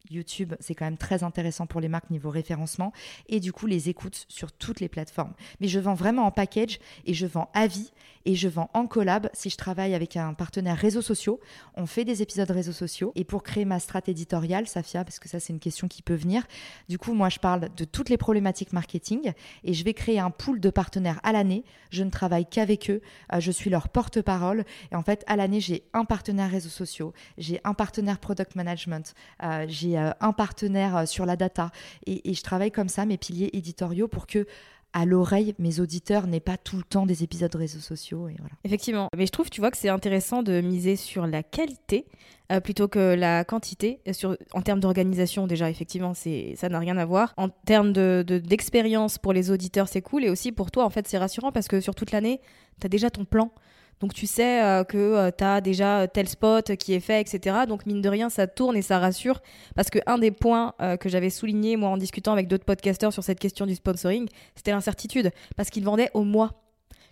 YouTube, c'est quand même très intéressant pour les marques niveau référencement et du coup les écoutes sur toutes les plateformes. Mais je vends vraiment en package et je vends à vie et je vends en collab si je travaille avec un partenaire réseaux sociaux. On fait des épisodes réseaux sociaux et pour créer ma strat éditoriale, Safia, parce que ça c'est une question qui peut venir. Du coup, moi je parle de toutes les problématiques marketing et je vais créer un pool de partenaires à l'année. Je ne travaille qu'avec eux, Euh, je suis leur porte-parole et en fait à l'année j'ai un partenaire réseaux sociaux, j'ai un partenaire product management, euh, j'ai euh, un partenaire euh, sur la data et, je travaille comme ça mes piliers éditoriaux pour que à l'oreille mes auditeurs n'aient pas tout le temps des épisodes réseaux sociaux et voilà. Effectivement. Mais je trouve, tu vois, que c'est intéressant de miser sur la qualité euh, plutôt que la quantité. Sur, en termes d'organisation, déjà, effectivement, c'est, ça n'a rien à voir. En termes de, de- d'expérience pour les auditeurs, c'est cool. Et aussi pour toi, en fait, c'est rassurant parce que sur toute l'année, tu as déjà ton plan. Donc tu sais euh, que tu as déjà tel spot qui est fait, etc. Donc mine de rien, ça tourne et ça rassure. Parce que un des points euh, que j'avais souligné, moi, en discutant avec d'autres podcasteurs sur cette question du sponsoring, c'était l'incertitude. Parce qu'ils vendaient au mois.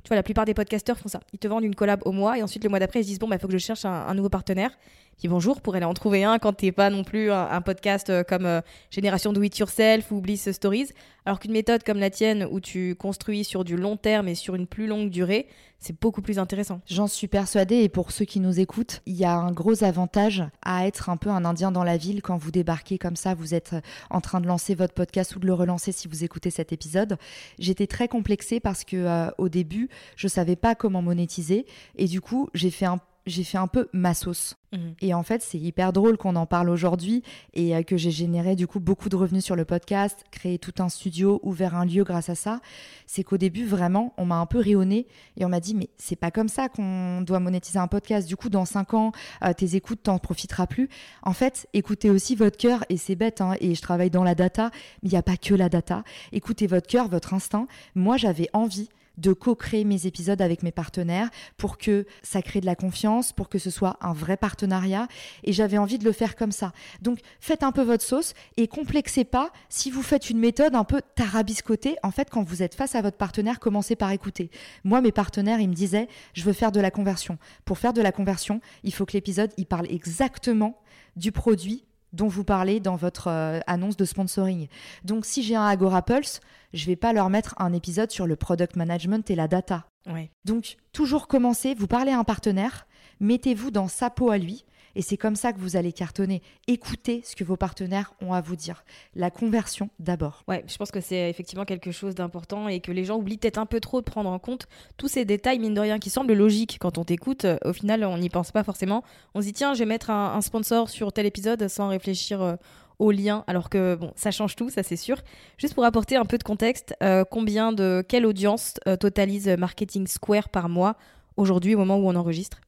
Tu vois, la plupart des podcasteurs font ça. Ils te vendent une collab au mois et ensuite le mois d'après, ils se disent bon, il faut que je cherche un nouveau partenaire. Dis bonjour pour aller en trouver un quand t'es pas non plus un, podcast euh, comme euh, Génération Do It Yourself ou Bliss Stories. Alors qu'une méthode comme la tienne où tu construis sur du long terme et sur une plus longue durée, c'est beaucoup plus intéressant. J'en suis persuadée et pour ceux qui nous écoutent, il y a un gros avantage à être un peu un indien dans la ville quand vous débarquez comme ça, vous êtes en train de lancer votre podcast ou de le relancer si vous écoutez cet épisode. J'étais très complexée parce que euh, au début, je savais pas comment monétiser et du coup, j'ai fait un j'ai fait un peu ma sauce. Mhm. Et en fait, c'est hyper drôle qu'on en parle aujourd'hui et euh, que j'ai généré du coup beaucoup de revenus sur le podcast, créé tout un studio, ouvert un lieu grâce à ça. C'est qu'au début, vraiment, on m'a un peu rayonné et on m'a dit, mais c'est pas comme ça qu'on doit monétiser un podcast. Du coup, dans cinq ans, euh, tes écoutes, t'en profiteras plus. En fait, écoutez aussi votre cœur et c'est bête, hein, et je travaille dans la data, mais il n'y a pas que la data. Écoutez votre cœur, votre instinct. Moi, j'avais envie de co-créer mes épisodes avec mes partenaires pour que ça crée de la confiance, pour que ce soit un vrai partenariat. Et j'avais envie de le faire comme ça. Donc faites un peu votre sauce et complexez pas si vous faites une méthode un peu tarabiscotée. En fait, quand vous êtes face à votre partenaire, commencez par écouter. Moi, mes partenaires, ils me disaient, je veux faire de la conversion. Pour faire de la conversion, il faut que l'épisode, il parle exactement du produit dont vous parlez dans votre euh, annonce de sponsoring. Donc si j'ai un Agora Pulse, je vais pas leur mettre un épisode sur le product management et la data. Ouais. Donc toujours commencer, vous parlez à un partenaire, mettez-vous dans sa peau à lui. Et c'est comme ça que vous allez cartonner. Écoutez ce que vos partenaires ont à vous dire. La conversion d'abord. Ouais, je pense que c'est effectivement quelque chose d'important et que les gens oublient peut-être un peu trop de prendre en compte tous ces détails, mine de rien, qui semblent logiques quand on t'écoute. Euh, Au final, on n'y pense pas forcément. On se dit, tiens, je vais mettre un, sponsor sur tel épisode sans réfléchir euh, au lien, alors que bon, ça change tout, ça c'est sûr. Juste pour apporter un peu de contexte, euh, combien de quelle audience euh, totalise Marketing Square par mois aujourd'hui au moment où on enregistre?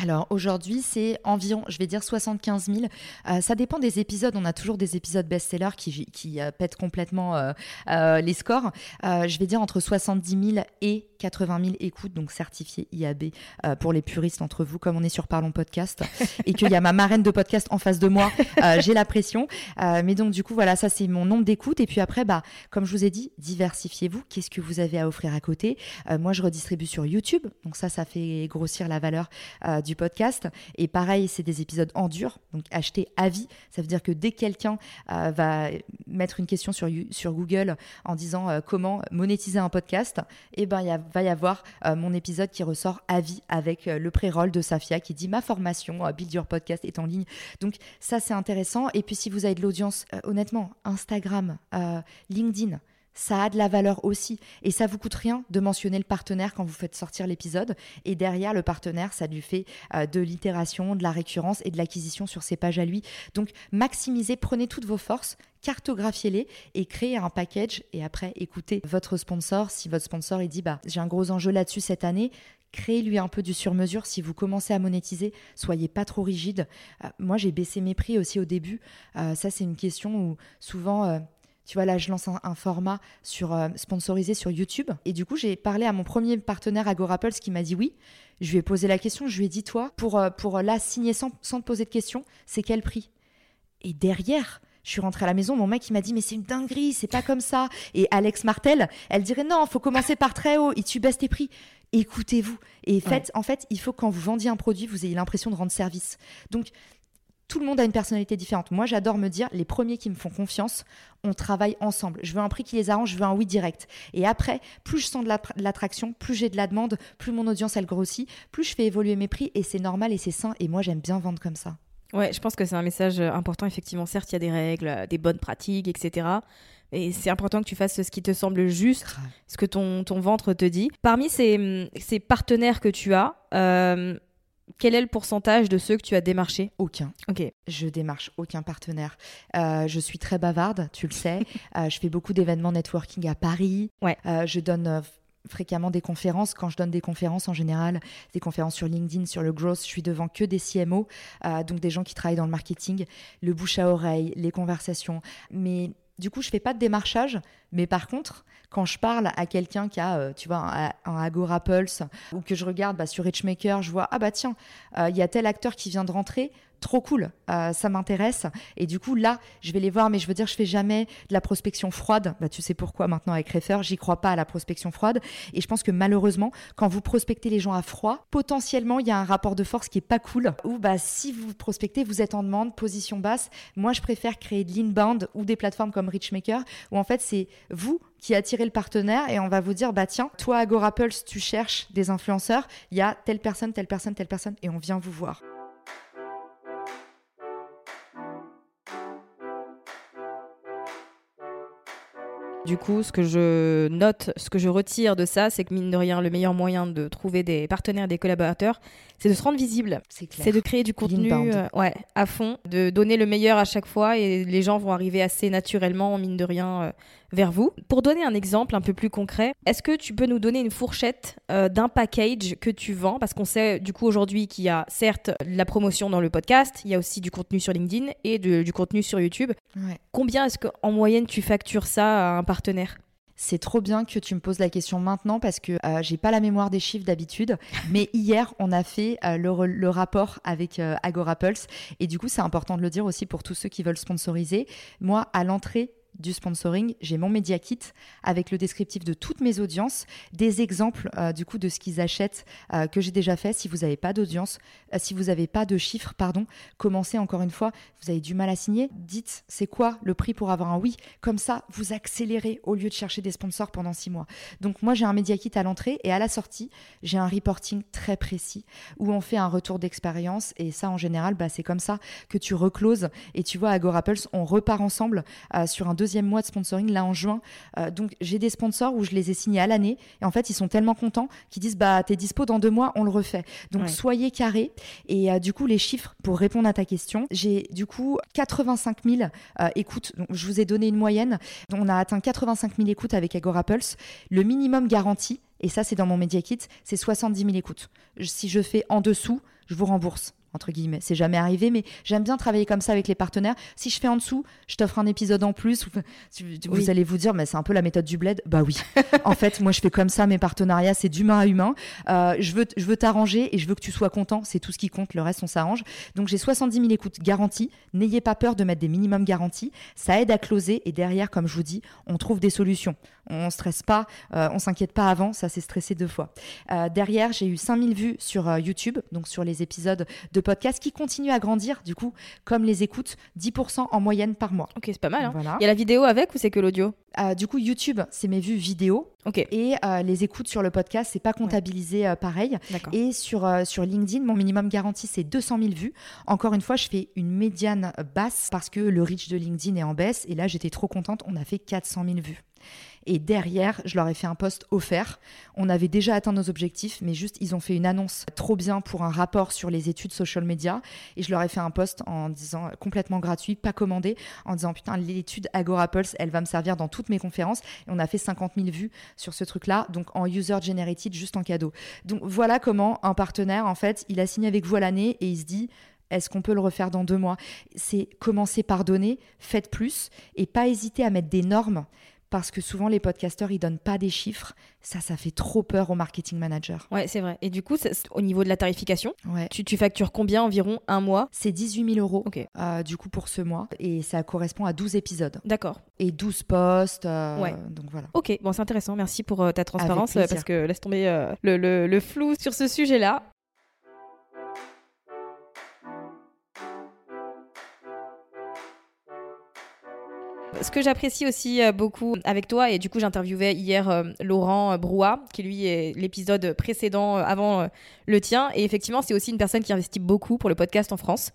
Alors aujourd'hui, c'est environ, je vais dire 75 000. Euh, ça dépend des épisodes. On a toujours des épisodes best-sellers qui, qui euh, pètent complètement euh, euh, les scores. Euh, je vais dire entre 70 000 et 80 000 écoutes, donc certifiées IAB euh, pour les puristes entre vous, comme on est sur Parlons Podcast, et qu'il y a ma marraine de podcast en face de moi. euh, J'ai la pression. Euh, mais donc du coup, voilà, ça c'est mon nombre d'écoutes. Et puis après, bah, comme je vous ai dit, diversifiez-vous. Qu'est-ce que vous avez à offrir à côté? Moi, je redistribue sur YouTube. Donc ça, ça fait grossir la valeur du podcast. Et pareil, c'est des épisodes en dur, donc acheter à vie. Ça veut dire que dès que quelqu'un va mettre une question sur, sur Google en disant comment monétiser un podcast, et ben il y a- va y avoir euh, mon épisode qui ressort à vie avec euh, le pré-roll de Safia qui dit ma formation euh, Build Your Podcast est en ligne. Donc ça, c'est intéressant. Et puis si vous avez de l'audience, honnêtement, Instagram, LinkedIn, ça a de la valeur aussi. Et ça vous coûte rien de mentionner le partenaire quand vous faites sortir l'épisode. Et derrière, le partenaire, ça lui fait euh, de l'itération, de la récurrence et de l'acquisition sur ses pages à lui. Donc, maximisez, prenez toutes vos forces, cartographiez-les et créez un package. Et après, écoutez votre sponsor. Si votre sponsor, il dit, bah, j'ai un gros enjeu là-dessus cette année, créez-lui un peu du sur-mesure. Si vous commencez à monétiser, soyez pas trop rigide. Euh, moi, j'ai baissé mes prix aussi au début. Euh, ça, c'est une question où souvent... tu vois, là, je lance un, un format sur, euh, sponsorisé sur YouTube. Et du coup, j'ai parlé à mon premier partenaire Agorapulse qui m'a dit oui. Je lui ai posé la question. Je lui ai dit, toi, pour, euh, pour là, signer sans, sans te poser de questions, c'est quel prix? Et derrière, je suis rentrée à la maison, mon mec, il m'a dit, mais c'est une dinguerie, c'est pas comme ça. Et Alex Martel, elle dirait, non, faut commencer par très haut et tu baisses tes prix. Écoutez-vous. Et faites, en fait, il faut que quand vous vendiez un produit, vous ayez l'impression de rendre service. Donc, tout le monde a une personnalité différente. Moi, j'adore me dire, les premiers qui me font confiance, on travaille ensemble. Je veux un prix qui les arrange, je veux un oui direct. Et après, plus je sens de l'attr- de l'attraction, plus j'ai de la demande, plus mon audience, elle grossit, plus je fais évoluer mes prix et c'est normal et c'est sain. Et moi, j'aime bien vendre comme ça. Ouais, je pense que c'est un message important. Effectivement, certes, il y a des règles, des bonnes pratiques, etc. Et c'est important que tu fasses ce qui te semble juste, ce que ton, ton ventre te dit. Parmi ces, ces partenaires que tu as, euh, quel est le pourcentage de ceux que tu as démarchés? Aucun. Ok. Je démarche aucun partenaire. Euh, je suis très bavarde, tu le sais. *laughs* Euh, je fais beaucoup d'événements networking à Paris. Ouais. Euh, je donne fréquemment des conférences. Quand je donne des conférences, en général, des conférences sur LinkedIn, sur le growth, je suis devant que des CMO, donc des gens qui travaillent dans le marketing, le bouche à oreille, les conversations. Mais du coup, je fais pas de démarchage. Mais par contre, quand je parle à quelqu'un qui a, euh, tu vois, un, un Agora Pulse, ou que je regarde bah, sur Richmaker, je vois, ah bah tiens, euh, il y a tel acteur qui vient de rentrer, trop cool, euh, ça m'intéresse. Et du coup, là, je vais les voir, mais je veux dire, je fais jamais de la prospection froide. Bah, tu sais pourquoi maintenant avec Refer, j'y crois pas à la prospection froide. Et je pense que malheureusement, quand vous prospectez les gens à froid, potentiellement, il y a un rapport de force qui est pas cool. Ou bah, si vous prospectez, vous êtes en demande, position basse. Moi, je préfère créer de l'inbound ou des plateformes comme Richmaker, où en fait, c'est vous qui attirez le partenaire et on va vous dire bah tiens toi Agora Pulse tu cherches des influenceurs il y a telle personne telle personne telle personne et on vient vous voir Du coup, ce que je note, ce que je retire de ça, c'est que mine de rien, le meilleur moyen de trouver des partenaires, des collaborateurs, c'est de se rendre visible. c'est clair C'est de créer du contenu euh, ouais, à fond, de donner le meilleur à chaque fois et les gens vont arriver assez naturellement, mine de rien, euh, vers vous. Pour donner un exemple un peu plus concret, est-ce que tu peux nous donner une fourchette euh, d'un package que tu vends? Parce qu'on sait du coup aujourd'hui qu'il y a certes la promotion dans le podcast, il y a aussi du contenu sur LinkedIn et de- du contenu sur YouTube. Ouais. Combien est-ce qu'en moyenne tu factures ça à un partenaire? C'est trop bien que tu me poses la question maintenant parce que euh, j'ai pas la mémoire des chiffres d'habitude. Mais *laughs* hier, on a fait euh, le rapport avec euh, Agora Pulse. Et du coup, c'est important de le dire aussi pour tous ceux qui veulent sponsoriser. Moi, à l'entrée du sponsoring, j'ai mon Media Kit avec le descriptif de toutes mes audiences, des exemples euh, du coup de ce qu'ils achètent euh, que j'ai déjà fait. Si vous n'avez pas d'audience, euh, si vous n'avez pas de chiffres, pardon, commencez encore une fois. Vous avez du mal à signer, dites c'est quoi le prix pour avoir un oui? Comme ça, vous accélérez au lieu de chercher des sponsors pendant six mois. Donc moi, j'ai un Media Kit à l'entrée et à la sortie, j'ai un reporting très précis où on fait un retour d'expérience et ça, en général, bah, c'est comme ça que tu recloses et tu vois, Agora Pulse, on repart ensemble sur un deuxième mois de sponsoring là en juin. Euh, donc j'ai des sponsors où je les ai signés à l'année et en fait, ils sont tellement contents qu'ils disent bah t'es dispo dans deux mois, on le refait. Donc Ouais. soyez carrés et euh, du coup les chiffres pour répondre à ta question, j'ai du coup 85 000 euh, écoutes. Donc, je vous ai donné une moyenne. On a atteint 85 000 écoutes avec Agora Pulse. Le minimum garanti, et ça c'est dans mon Media Kit, c'est 70 000 écoutes. Si je fais en dessous, je vous rembourse. Entre guillemets, c'est jamais arrivé, mais j'aime bien travailler comme ça avec les partenaires. Si je fais en dessous, je t'offre un épisode en plus. Vous, Oui. allez vous dire, mais c'est un peu la méthode du bled. Bah oui. en *laughs* fait, moi je fais comme ça mes partenariats, c'est d'humain à humain. Euh, je veux, je veux t'arranger et je veux que tu sois content. C'est tout ce qui compte. Le reste, on s'arrange. Donc j'ai 70 000 écoutes garanties. N'ayez pas peur de mettre des minimums garantis. Ça aide à closer et derrière, comme je vous dis, on trouve des solutions. On stresse pas, euh, on s'inquiète pas avant. Ça, c'est stressé deux fois. Euh, derrière, j'ai eu 5000 vues sur euh, YouTube, donc sur les épisodes de podcast qui continuent à grandir. Du coup, comme les écoutes, 10% en moyenne par mois. Ok, c'est pas mal. hein. Voilà. Il y a la vidéo avec ou c'est que l'audio? Euh, du coup, YouTube, c'est mes vues vidéo Ok, et les écoutes sur le podcast, c'est pas comptabilisé euh, pareil. d'accord. Et sur, sur LinkedIn, mon minimum garanti, c'est 200 000 vues. Encore une fois, je fais une médiane basse parce que le reach de LinkedIn est en baisse. Et là, j'étais trop contente. On a fait 400 000 vues. Et derrière, je leur ai fait un post offert. On avait déjà atteint nos objectifs, mais juste, ils ont fait une annonce trop bien pour un rapport sur les études social media. Et je leur ai fait un post en disant complètement gratuit, pas commandé, en disant putain, l'étude Agora Pulse, elle va me servir dans toutes mes conférences. Et on a fait 50 000 vues sur ce truc-là, donc en user generated, juste en cadeau. Donc voilà comment un partenaire, en fait, il a signé avec vous à l'année et il se dit. Est-ce qu'on peut le refaire dans deux mois? C'est commencer par donner, faites plus et pas hésiter à mettre des normes parce que souvent les podcasteurs ils donnent pas des chiffres. Ça, ça fait trop peur au marketing manager. Ouais, c'est vrai. Et du coup, au niveau de la tarification, Ouais. tu, tu factures combien environ un mois C'est 18 000 euros Ok. euh, du coup pour ce mois et ça correspond à 12 épisodes D'accord. et 12 posts. euh, Ouais. Donc voilà. Ok, bon, c'est intéressant. Merci pour euh, ta transparence parce que laisse tomber le, le- le flou sur ce sujet-là. Ce que j'apprécie aussi euh, beaucoup avec toi, et du coup j'interviewais hier euh, Laurent euh, Brouat, qui lui est l'épisode précédent avant le tien, et effectivement c'est aussi une personne qui investit beaucoup pour le podcast en France,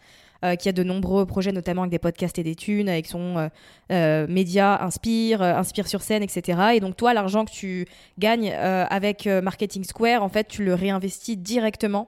qui a de nombreux projets notamment avec des podcasts et des thunes, avec son média Inspire, Inspire sur scène, etc. Et donc toi l'argent que tu gagnes avec Marketing Square, en fait tu le réinvestis directement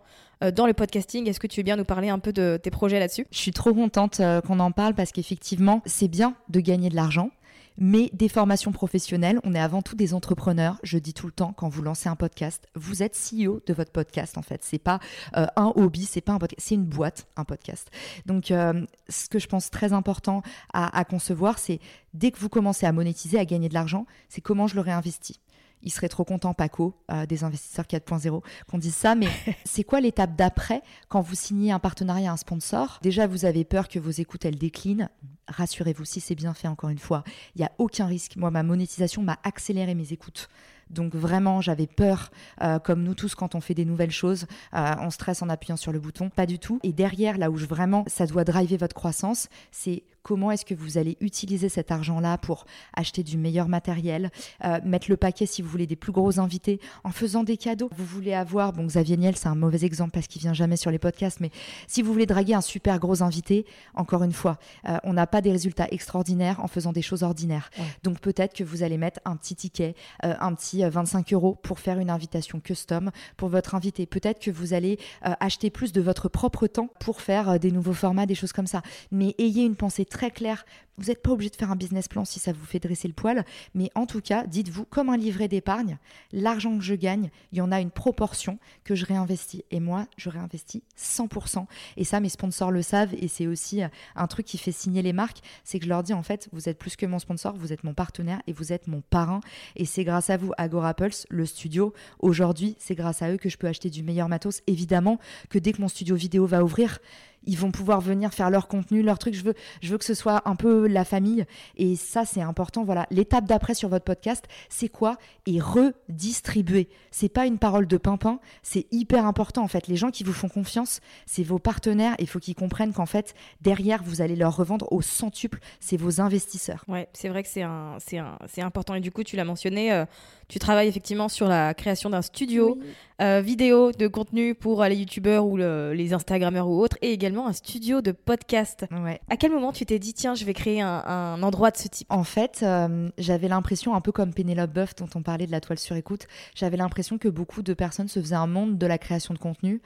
dans le podcasting. Est-ce que tu veux bien nous parler un peu de tes projets là-dessus? Je suis trop contente euh, qu'on en parle parce qu'effectivement, c'est bien de gagner de l'argent. Mais des formations professionnelles, on est avant tout des entrepreneurs. Je dis tout le temps, quand vous lancez un podcast, vous êtes CEO de votre podcast en fait. C'est pas euh, un hobby, c'est pas un podcast, c'est une boîte, un podcast. Donc, euh, ce que je pense très important à, à concevoir, c'est dès que vous commencez à monétiser, à gagner de l'argent, c'est comment je le réinvestis. Il serait trop content, Paco, euh, des investisseurs 4.0, qu'on dise ça. Mais *laughs* c'est quoi l'étape d'après quand vous signez un partenariat, un sponsor? Déjà, vous avez peur que vos écoutes, elles déclinent. Rassurez-vous, si c'est bien fait, encore une fois, il n'y a aucun risque. Moi, ma monétisation m'a accéléré mes écoutes. Donc vraiment, j'avais peur, euh, comme nous tous quand on fait des nouvelles choses, euh, on stresse en appuyant sur le bouton. Pas du tout. Et derrière, là où je, vraiment, ça doit driver votre croissance, c'est comment est-ce que vous allez utiliser cet argent-là pour acheter du meilleur matériel, euh, mettre le paquet si vous voulez des plus gros invités, en faisant des cadeaux. Vous voulez avoir, bon Xavier Niel c'est un mauvais exemple parce qu'il vient jamais sur les podcasts, mais si vous voulez draguer un super gros invité, encore une fois, euh, on n'a pas des résultats extraordinaires en faisant des choses ordinaires. Donc peut-être que vous allez mettre un petit ticket, euh, un petit 25 euros pour faire une invitation custom pour votre invité. Peut-être que vous allez acheter plus de votre propre temps pour faire des nouveaux formats, des choses comme ça. Mais ayez une pensée très clair. Vous n'êtes pas obligé de faire un business plan si ça vous fait dresser le poil, mais en tout cas, dites-vous, comme un livret d'épargne, l'argent que je gagne, il y en a une proportion que je réinvestis. Et moi, je réinvestis 100%. Et ça, mes sponsors le savent, et c'est aussi un truc qui fait signer les marques, c'est que je leur dis, en fait, vous êtes plus que mon sponsor, vous êtes mon partenaire et vous êtes mon parrain. Et c'est grâce à vous, Agora Pulse, le studio, aujourd'hui, c'est grâce à eux que je peux acheter du meilleur matos. Évidemment que dès que mon studio vidéo va ouvrir, ils vont pouvoir venir faire leur contenu, leur truc. Je veux, je veux que ce soit un peu la famille. Et ça, c'est important. Voilà. L'étape d'après sur votre podcast, c'est quoi? Et redistribuer. C'est pas une parole de pimpin. C'est hyper important, en fait. Les gens qui vous font confiance, c'est vos partenaires. Il faut qu'ils comprennent qu'en fait, derrière, vous allez leur revendre au centuple. C'est vos investisseurs. Ouais, c'est vrai que c'est un, c'est un, c'est important. Et du coup, tu l'as mentionné, euh, tu travailles effectivement sur la création d'un studio euh, vidéo de contenu pour les youtubeurs ou les instagrammeurs ou autres, et également un studio de podcast. Ouais. À quel moment tu t'es dit, tiens, je vais créer un, endroit de ce type? En fait, euh, j'avais l'impression, un peu comme Pénélope Boeuf dont on parlait de la toile sur écoute, j'avais l'impression que beaucoup de personnes se faisaient un monde de la création de contenu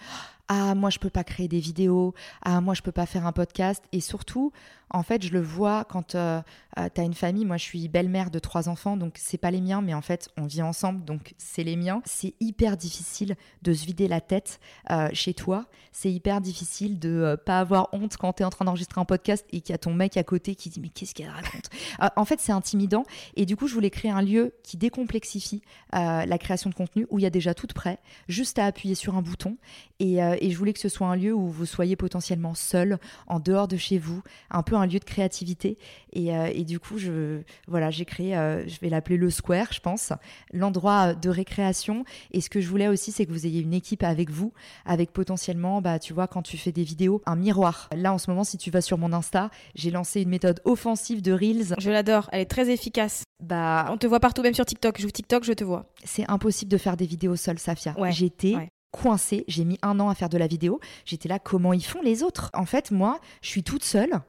ah moi je peux pas créer des vidéos, ah moi je peux pas faire un podcast. Et surtout en fait je le vois quand euh, euh, tu as une famille, moi je suis belle-mère de trois enfants donc c'est pas les miens mais en fait on vit ensemble donc c'est les miens. C'est hyper difficile de se vider la tête euh, chez toi, c'est hyper difficile de pas avoir honte quand tu es en train d'enregistrer un podcast et qu'il y a ton mec à côté qui dit mais qu'est-ce qu'elle raconte? *laughs* En fait c'est intimidant. Et du coup je voulais créer un lieu qui décomplexifie la création de contenu où il y a déjà tout prêt, juste à appuyer sur un bouton. Et euh, et je voulais que ce soit un lieu où vous soyez potentiellement seul, en dehors de chez vous, un peu un lieu de créativité. Et, euh, du coup, je, voilà, j'ai créé, euh, je vais l'appeler le Square, je pense, l'endroit de récréation. Et ce que je voulais aussi, c'est que vous ayez une équipe avec vous, avec potentiellement, bah, tu vois, quand tu fais des vidéos, un miroir. Là, en ce moment, si tu vas sur mon Insta, j'ai lancé une méthode offensive de Reels. Je l'adore, elle est très efficace. Bah, on te voit partout, même sur TikTok. J'ouvre TikTok, je te vois. C'est impossible de faire des vidéos seule, Safia. Ouais, J'étais coincée. J'ai mis un an à faire de la vidéo. J'étais là, comment ils font les autres? En fait, moi, je suis toute seule.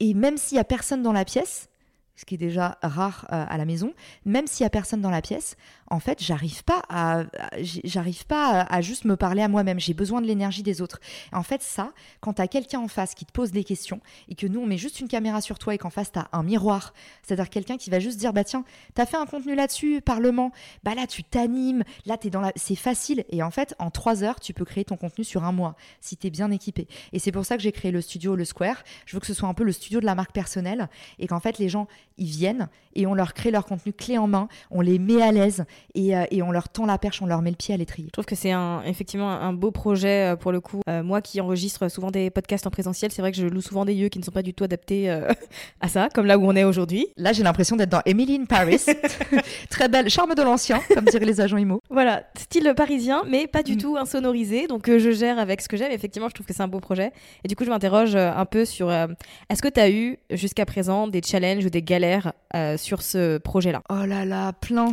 Et même s'il y a personne dans la pièce, ce qui est déjà rare euh, à la maison, même s'il y a personne dans la pièce, en fait, j'arrive pas à, j'arrive pas à, juste me parler à moi-même. J'ai besoin de l'énergie des autres. En fait, ça, quand t'as quelqu'un en face qui te pose des questions et que nous on met juste une caméra sur toi et qu'en face t'as un miroir, c'est-à-dire quelqu'un qui va juste dire bah tiens, t'as fait un contenu là-dessus, parlement, bah là tu t'animes, là t'es dans la, c'est facile. Et en fait, en trois heures, tu peux créer ton contenu sur un mois si t'es bien équipé. Et c'est pour ça que j'ai créé le studio, le Square. Je veux que ce soit un peu le studio de la marque personnelle et qu'en fait les gens ils viennent et on leur crée leur contenu clé en main, on les met à l'aise euh, et, on leur tend la perche, on leur met le pied à l'étrier. Je trouve que c'est un, effectivement un beau projet euh, pour le coup. Euh, moi qui enregistre souvent des podcasts en présentiel, c'est vrai que je loue souvent des lieux qui ne sont pas du tout adaptés *laughs* à ça, comme là où on est aujourd'hui. Là, j'ai l'impression d'être dans Emily in Paris. *laughs* Très belle, charme de l'ancien, comme diraient les agents IMO. Voilà, style parisien, mais pas du mm. tout insonorisé. Donc je gère avec ce que j'aime. Effectivement, je trouve que c'est un beau projet. Et du coup, je m'interroge un peu sur est-ce que tu as eu jusqu'à présent des challenges ou des galères sur ce projet-là? Oh là là, plein,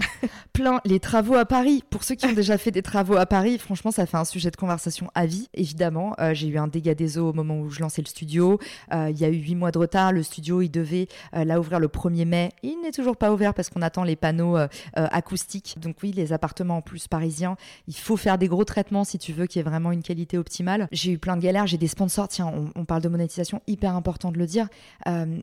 plein. Les travaux à Paris. Pour ceux qui ont déjà fait des travaux à Paris, franchement, ça fait un sujet de conversation à vie, évidemment. Euh, j'ai eu un dégât des eaux au moment où je lançais le studio. Euh, il y a eu huit mois de retard. Le studio, il devait euh, là ouvrir le 1er mai. Il n'est toujours pas ouvert parce qu'on attend les panneaux acoustiques. Donc oui, les appartements en plus parisiens, il faut faire des gros traitements si tu veux qu'il y ait vraiment une qualité optimale. J'ai eu plein de galères. J'ai des sponsors. Tiens, on, on, parle de monétisation, hyper important de le dire.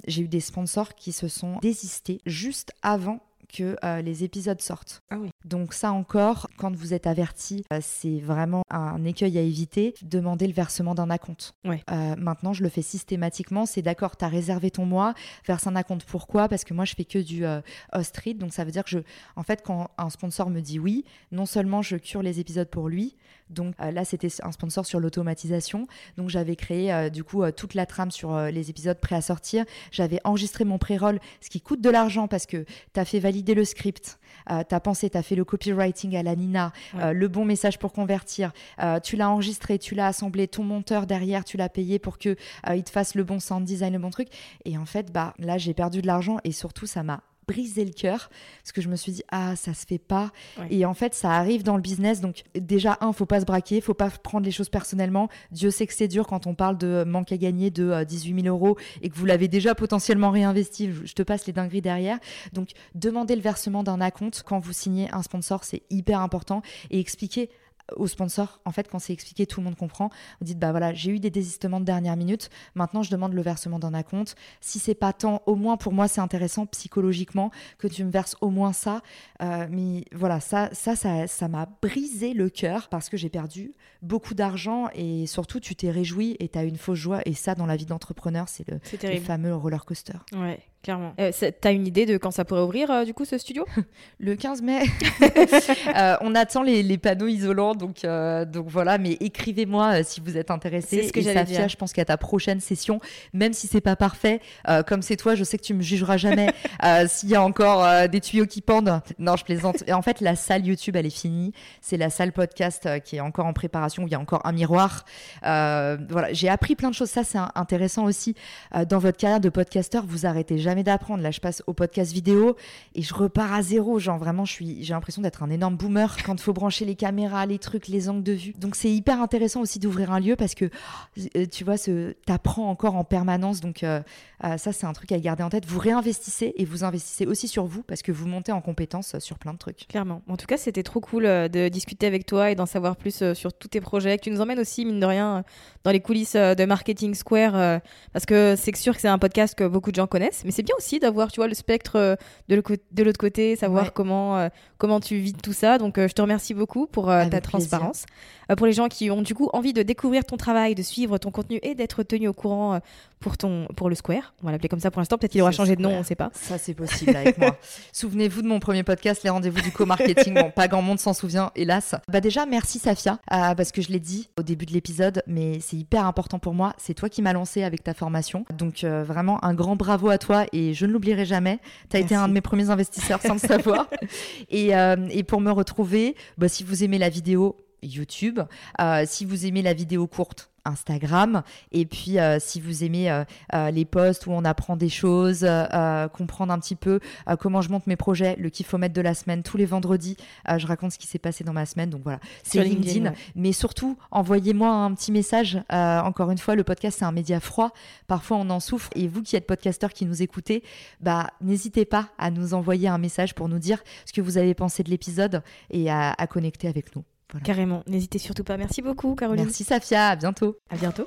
j'ai eu des sponsors qui se sont désistés juste avant que euh, les épisodes sortent. Ah oui. Donc ça encore, quand vous êtes averti, euh, c'est vraiment un écueil à éviter. Demandez le versement d'un acompte. Ouais. Euh, maintenant, je le fais systématiquement. C'est d'accord, tu as réservé ton mois, verse un acompte. Pourquoi? Parce que moi, je fais que du euh, host read. Donc ça veut dire que je, en fait, quand un sponsor me dit oui, non seulement je cure les épisodes pour lui, donc là, c'était un sponsor sur l'automatisation. Donc j'avais créé du coup toute la trame sur les épisodes prêts à sortir. J'avais enregistré mon pré-roll, ce qui coûte de l'argent parce que tu as fait valider le script, euh, tu as pensé, tu as fait le copywriting à la Nina, Ouais. euh, le bon message pour convertir, euh, tu l'as enregistré, tu l'as assemblé, ton monteur derrière, tu l'as payé pour que euh, il te fasse le bon sound design, le bon truc. Et en fait, bah là, j'ai perdu de l'argent et surtout, ça m'a brisé le cœur parce que je me suis dit ah ça se fait pas. Ouais. et en fait ça arrive dans le business. Donc déjà un faut pas se braquer faut pas prendre les choses personnellement. Dieu sait que c'est dur quand on parle de manque à gagner de euh, 18 000 euros et que vous l'avez déjà potentiellement réinvesti. Je te passe les dingueries derrière. Donc demandez le versement d'un acompte. Quand vous signez un sponsor c'est hyper important. Et expliquer au sponsor, en fait, quand c'est expliqué, tout le monde comprend. Vous dites, bah voilà, j'ai eu des désistements de dernière minute. Maintenant, je demande le versement d'un acompte. Si c'est pas tant, au moins pour moi, c'est intéressant psychologiquement que tu me verses au moins ça. Euh, mais voilà, ça, ça, ça, ça m'a brisé le cœur parce que j'ai perdu beaucoup d'argent et surtout, tu t'es réjoui et tu as une fausse joie. Et ça, dans la vie d'entrepreneur, c'est le, le fameux roller coaster. Ouais, clairement. Euh, c'est- T'as une idée de quand ça pourrait ouvrir, euh, du coup, ce studio? *laughs* Le 15 mai, *laughs* Euh, on attend les, les panneaux isolants, donc, euh, donc voilà. Mais écrivez-moi euh, si vous êtes intéressé. C'est ce que j'allais Safia, dire. je pense qu'à ta prochaine session, même si c'est pas parfait, euh, comme c'est toi, je sais que tu me jugeras jamais *laughs* euh, s'il y a encore euh, des tuyaux qui pendent. Non, je plaisante. Et en fait, la salle YouTube, elle est finie. C'est la salle podcast euh, qui est encore en préparation. où Il y a encore un miroir. Euh, voilà, j'ai appris plein de choses. Ça, c'est intéressant aussi. Euh, dans votre carrière de podcasteur, vous arrêtez jamais d'apprendre. Là, je passe au podcast vidéo et je repars à zéro. Genre vraiment, je suis, j'ai l'impression d'être un énorme boomer *laughs* quand il faut brancher les caméras, les trucs, les angles de vue. Donc c'est hyper intéressant aussi d'ouvrir un lieu parce que euh, tu vois, ce, t'apprends encore en permanence. Donc euh, euh, ça, c'est un truc à garder en tête. Vous réinvestissez et vous investissez aussi sur vous parce que vous montez en compétences sur plein de trucs. Clairement. En tout cas, c'était trop cool de discuter avec toi et d'en savoir plus sur tous tes projets. Tu nous emmènes aussi, mine de rien, dans les coulisses de Marketing Square. parce que c'est sûr que c'est un podcast que beaucoup de gens connaissent. Mais c'est bien aussi d'avoir, tu vois, le spectre euh, de l'autre côté, savoir Ouais. comment, euh, comment tu vis tout ça. Donc, euh, je te remercie beaucoup pour euh, ta transparence. Pour les gens qui ont du coup envie de découvrir ton travail, de suivre ton contenu et d'être tenus au courant pour, ton, pour le Square, on va l'appeler comme ça pour l'instant. Peut-être qu'il aura changé de nom, on ne sait pas. Ça, c'est possible avec moi. *laughs* Souvenez-vous de mon premier podcast, les rendez-vous du co-marketing. *laughs* Bon, pas grand monde s'en souvient, hélas. Bah déjà, merci Safia, euh, parce que je l'ai dit au début de l'épisode, mais c'est hyper important pour moi. C'est toi qui m'as lancé avec ta formation. Donc euh, vraiment, un grand bravo à toi et je ne l'oublierai jamais. Tu as été un de mes premiers investisseurs sans le *laughs* savoir. et, euh, et pour me retrouver, bah, si vous aimez la vidéo, YouTube. Euh, si vous aimez la vidéo courte, Instagram. Et puis, euh, si vous aimez euh, euh, les posts où on apprend des choses, comprendre un petit peu comment je monte mes projets, le kiffomètre de la semaine, tous les vendredis, je raconte ce qui s'est passé dans ma semaine. Donc voilà, c'est LinkedIn. LinkedIn, ouais. Mais surtout, envoyez-moi un petit message. Encore une fois, le podcast, c'est un média froid. Parfois, on en souffre. Et vous qui êtes podcasteur, qui nous écoutez, bah, n'hésitez pas à nous envoyer un message pour nous dire ce que vous avez pensé de l'épisode et à, à connecter avec nous. Voilà. Carrément. N'hésitez surtout pas. Merci beaucoup, Caroline. Merci Safia, à bientôt. À bientôt.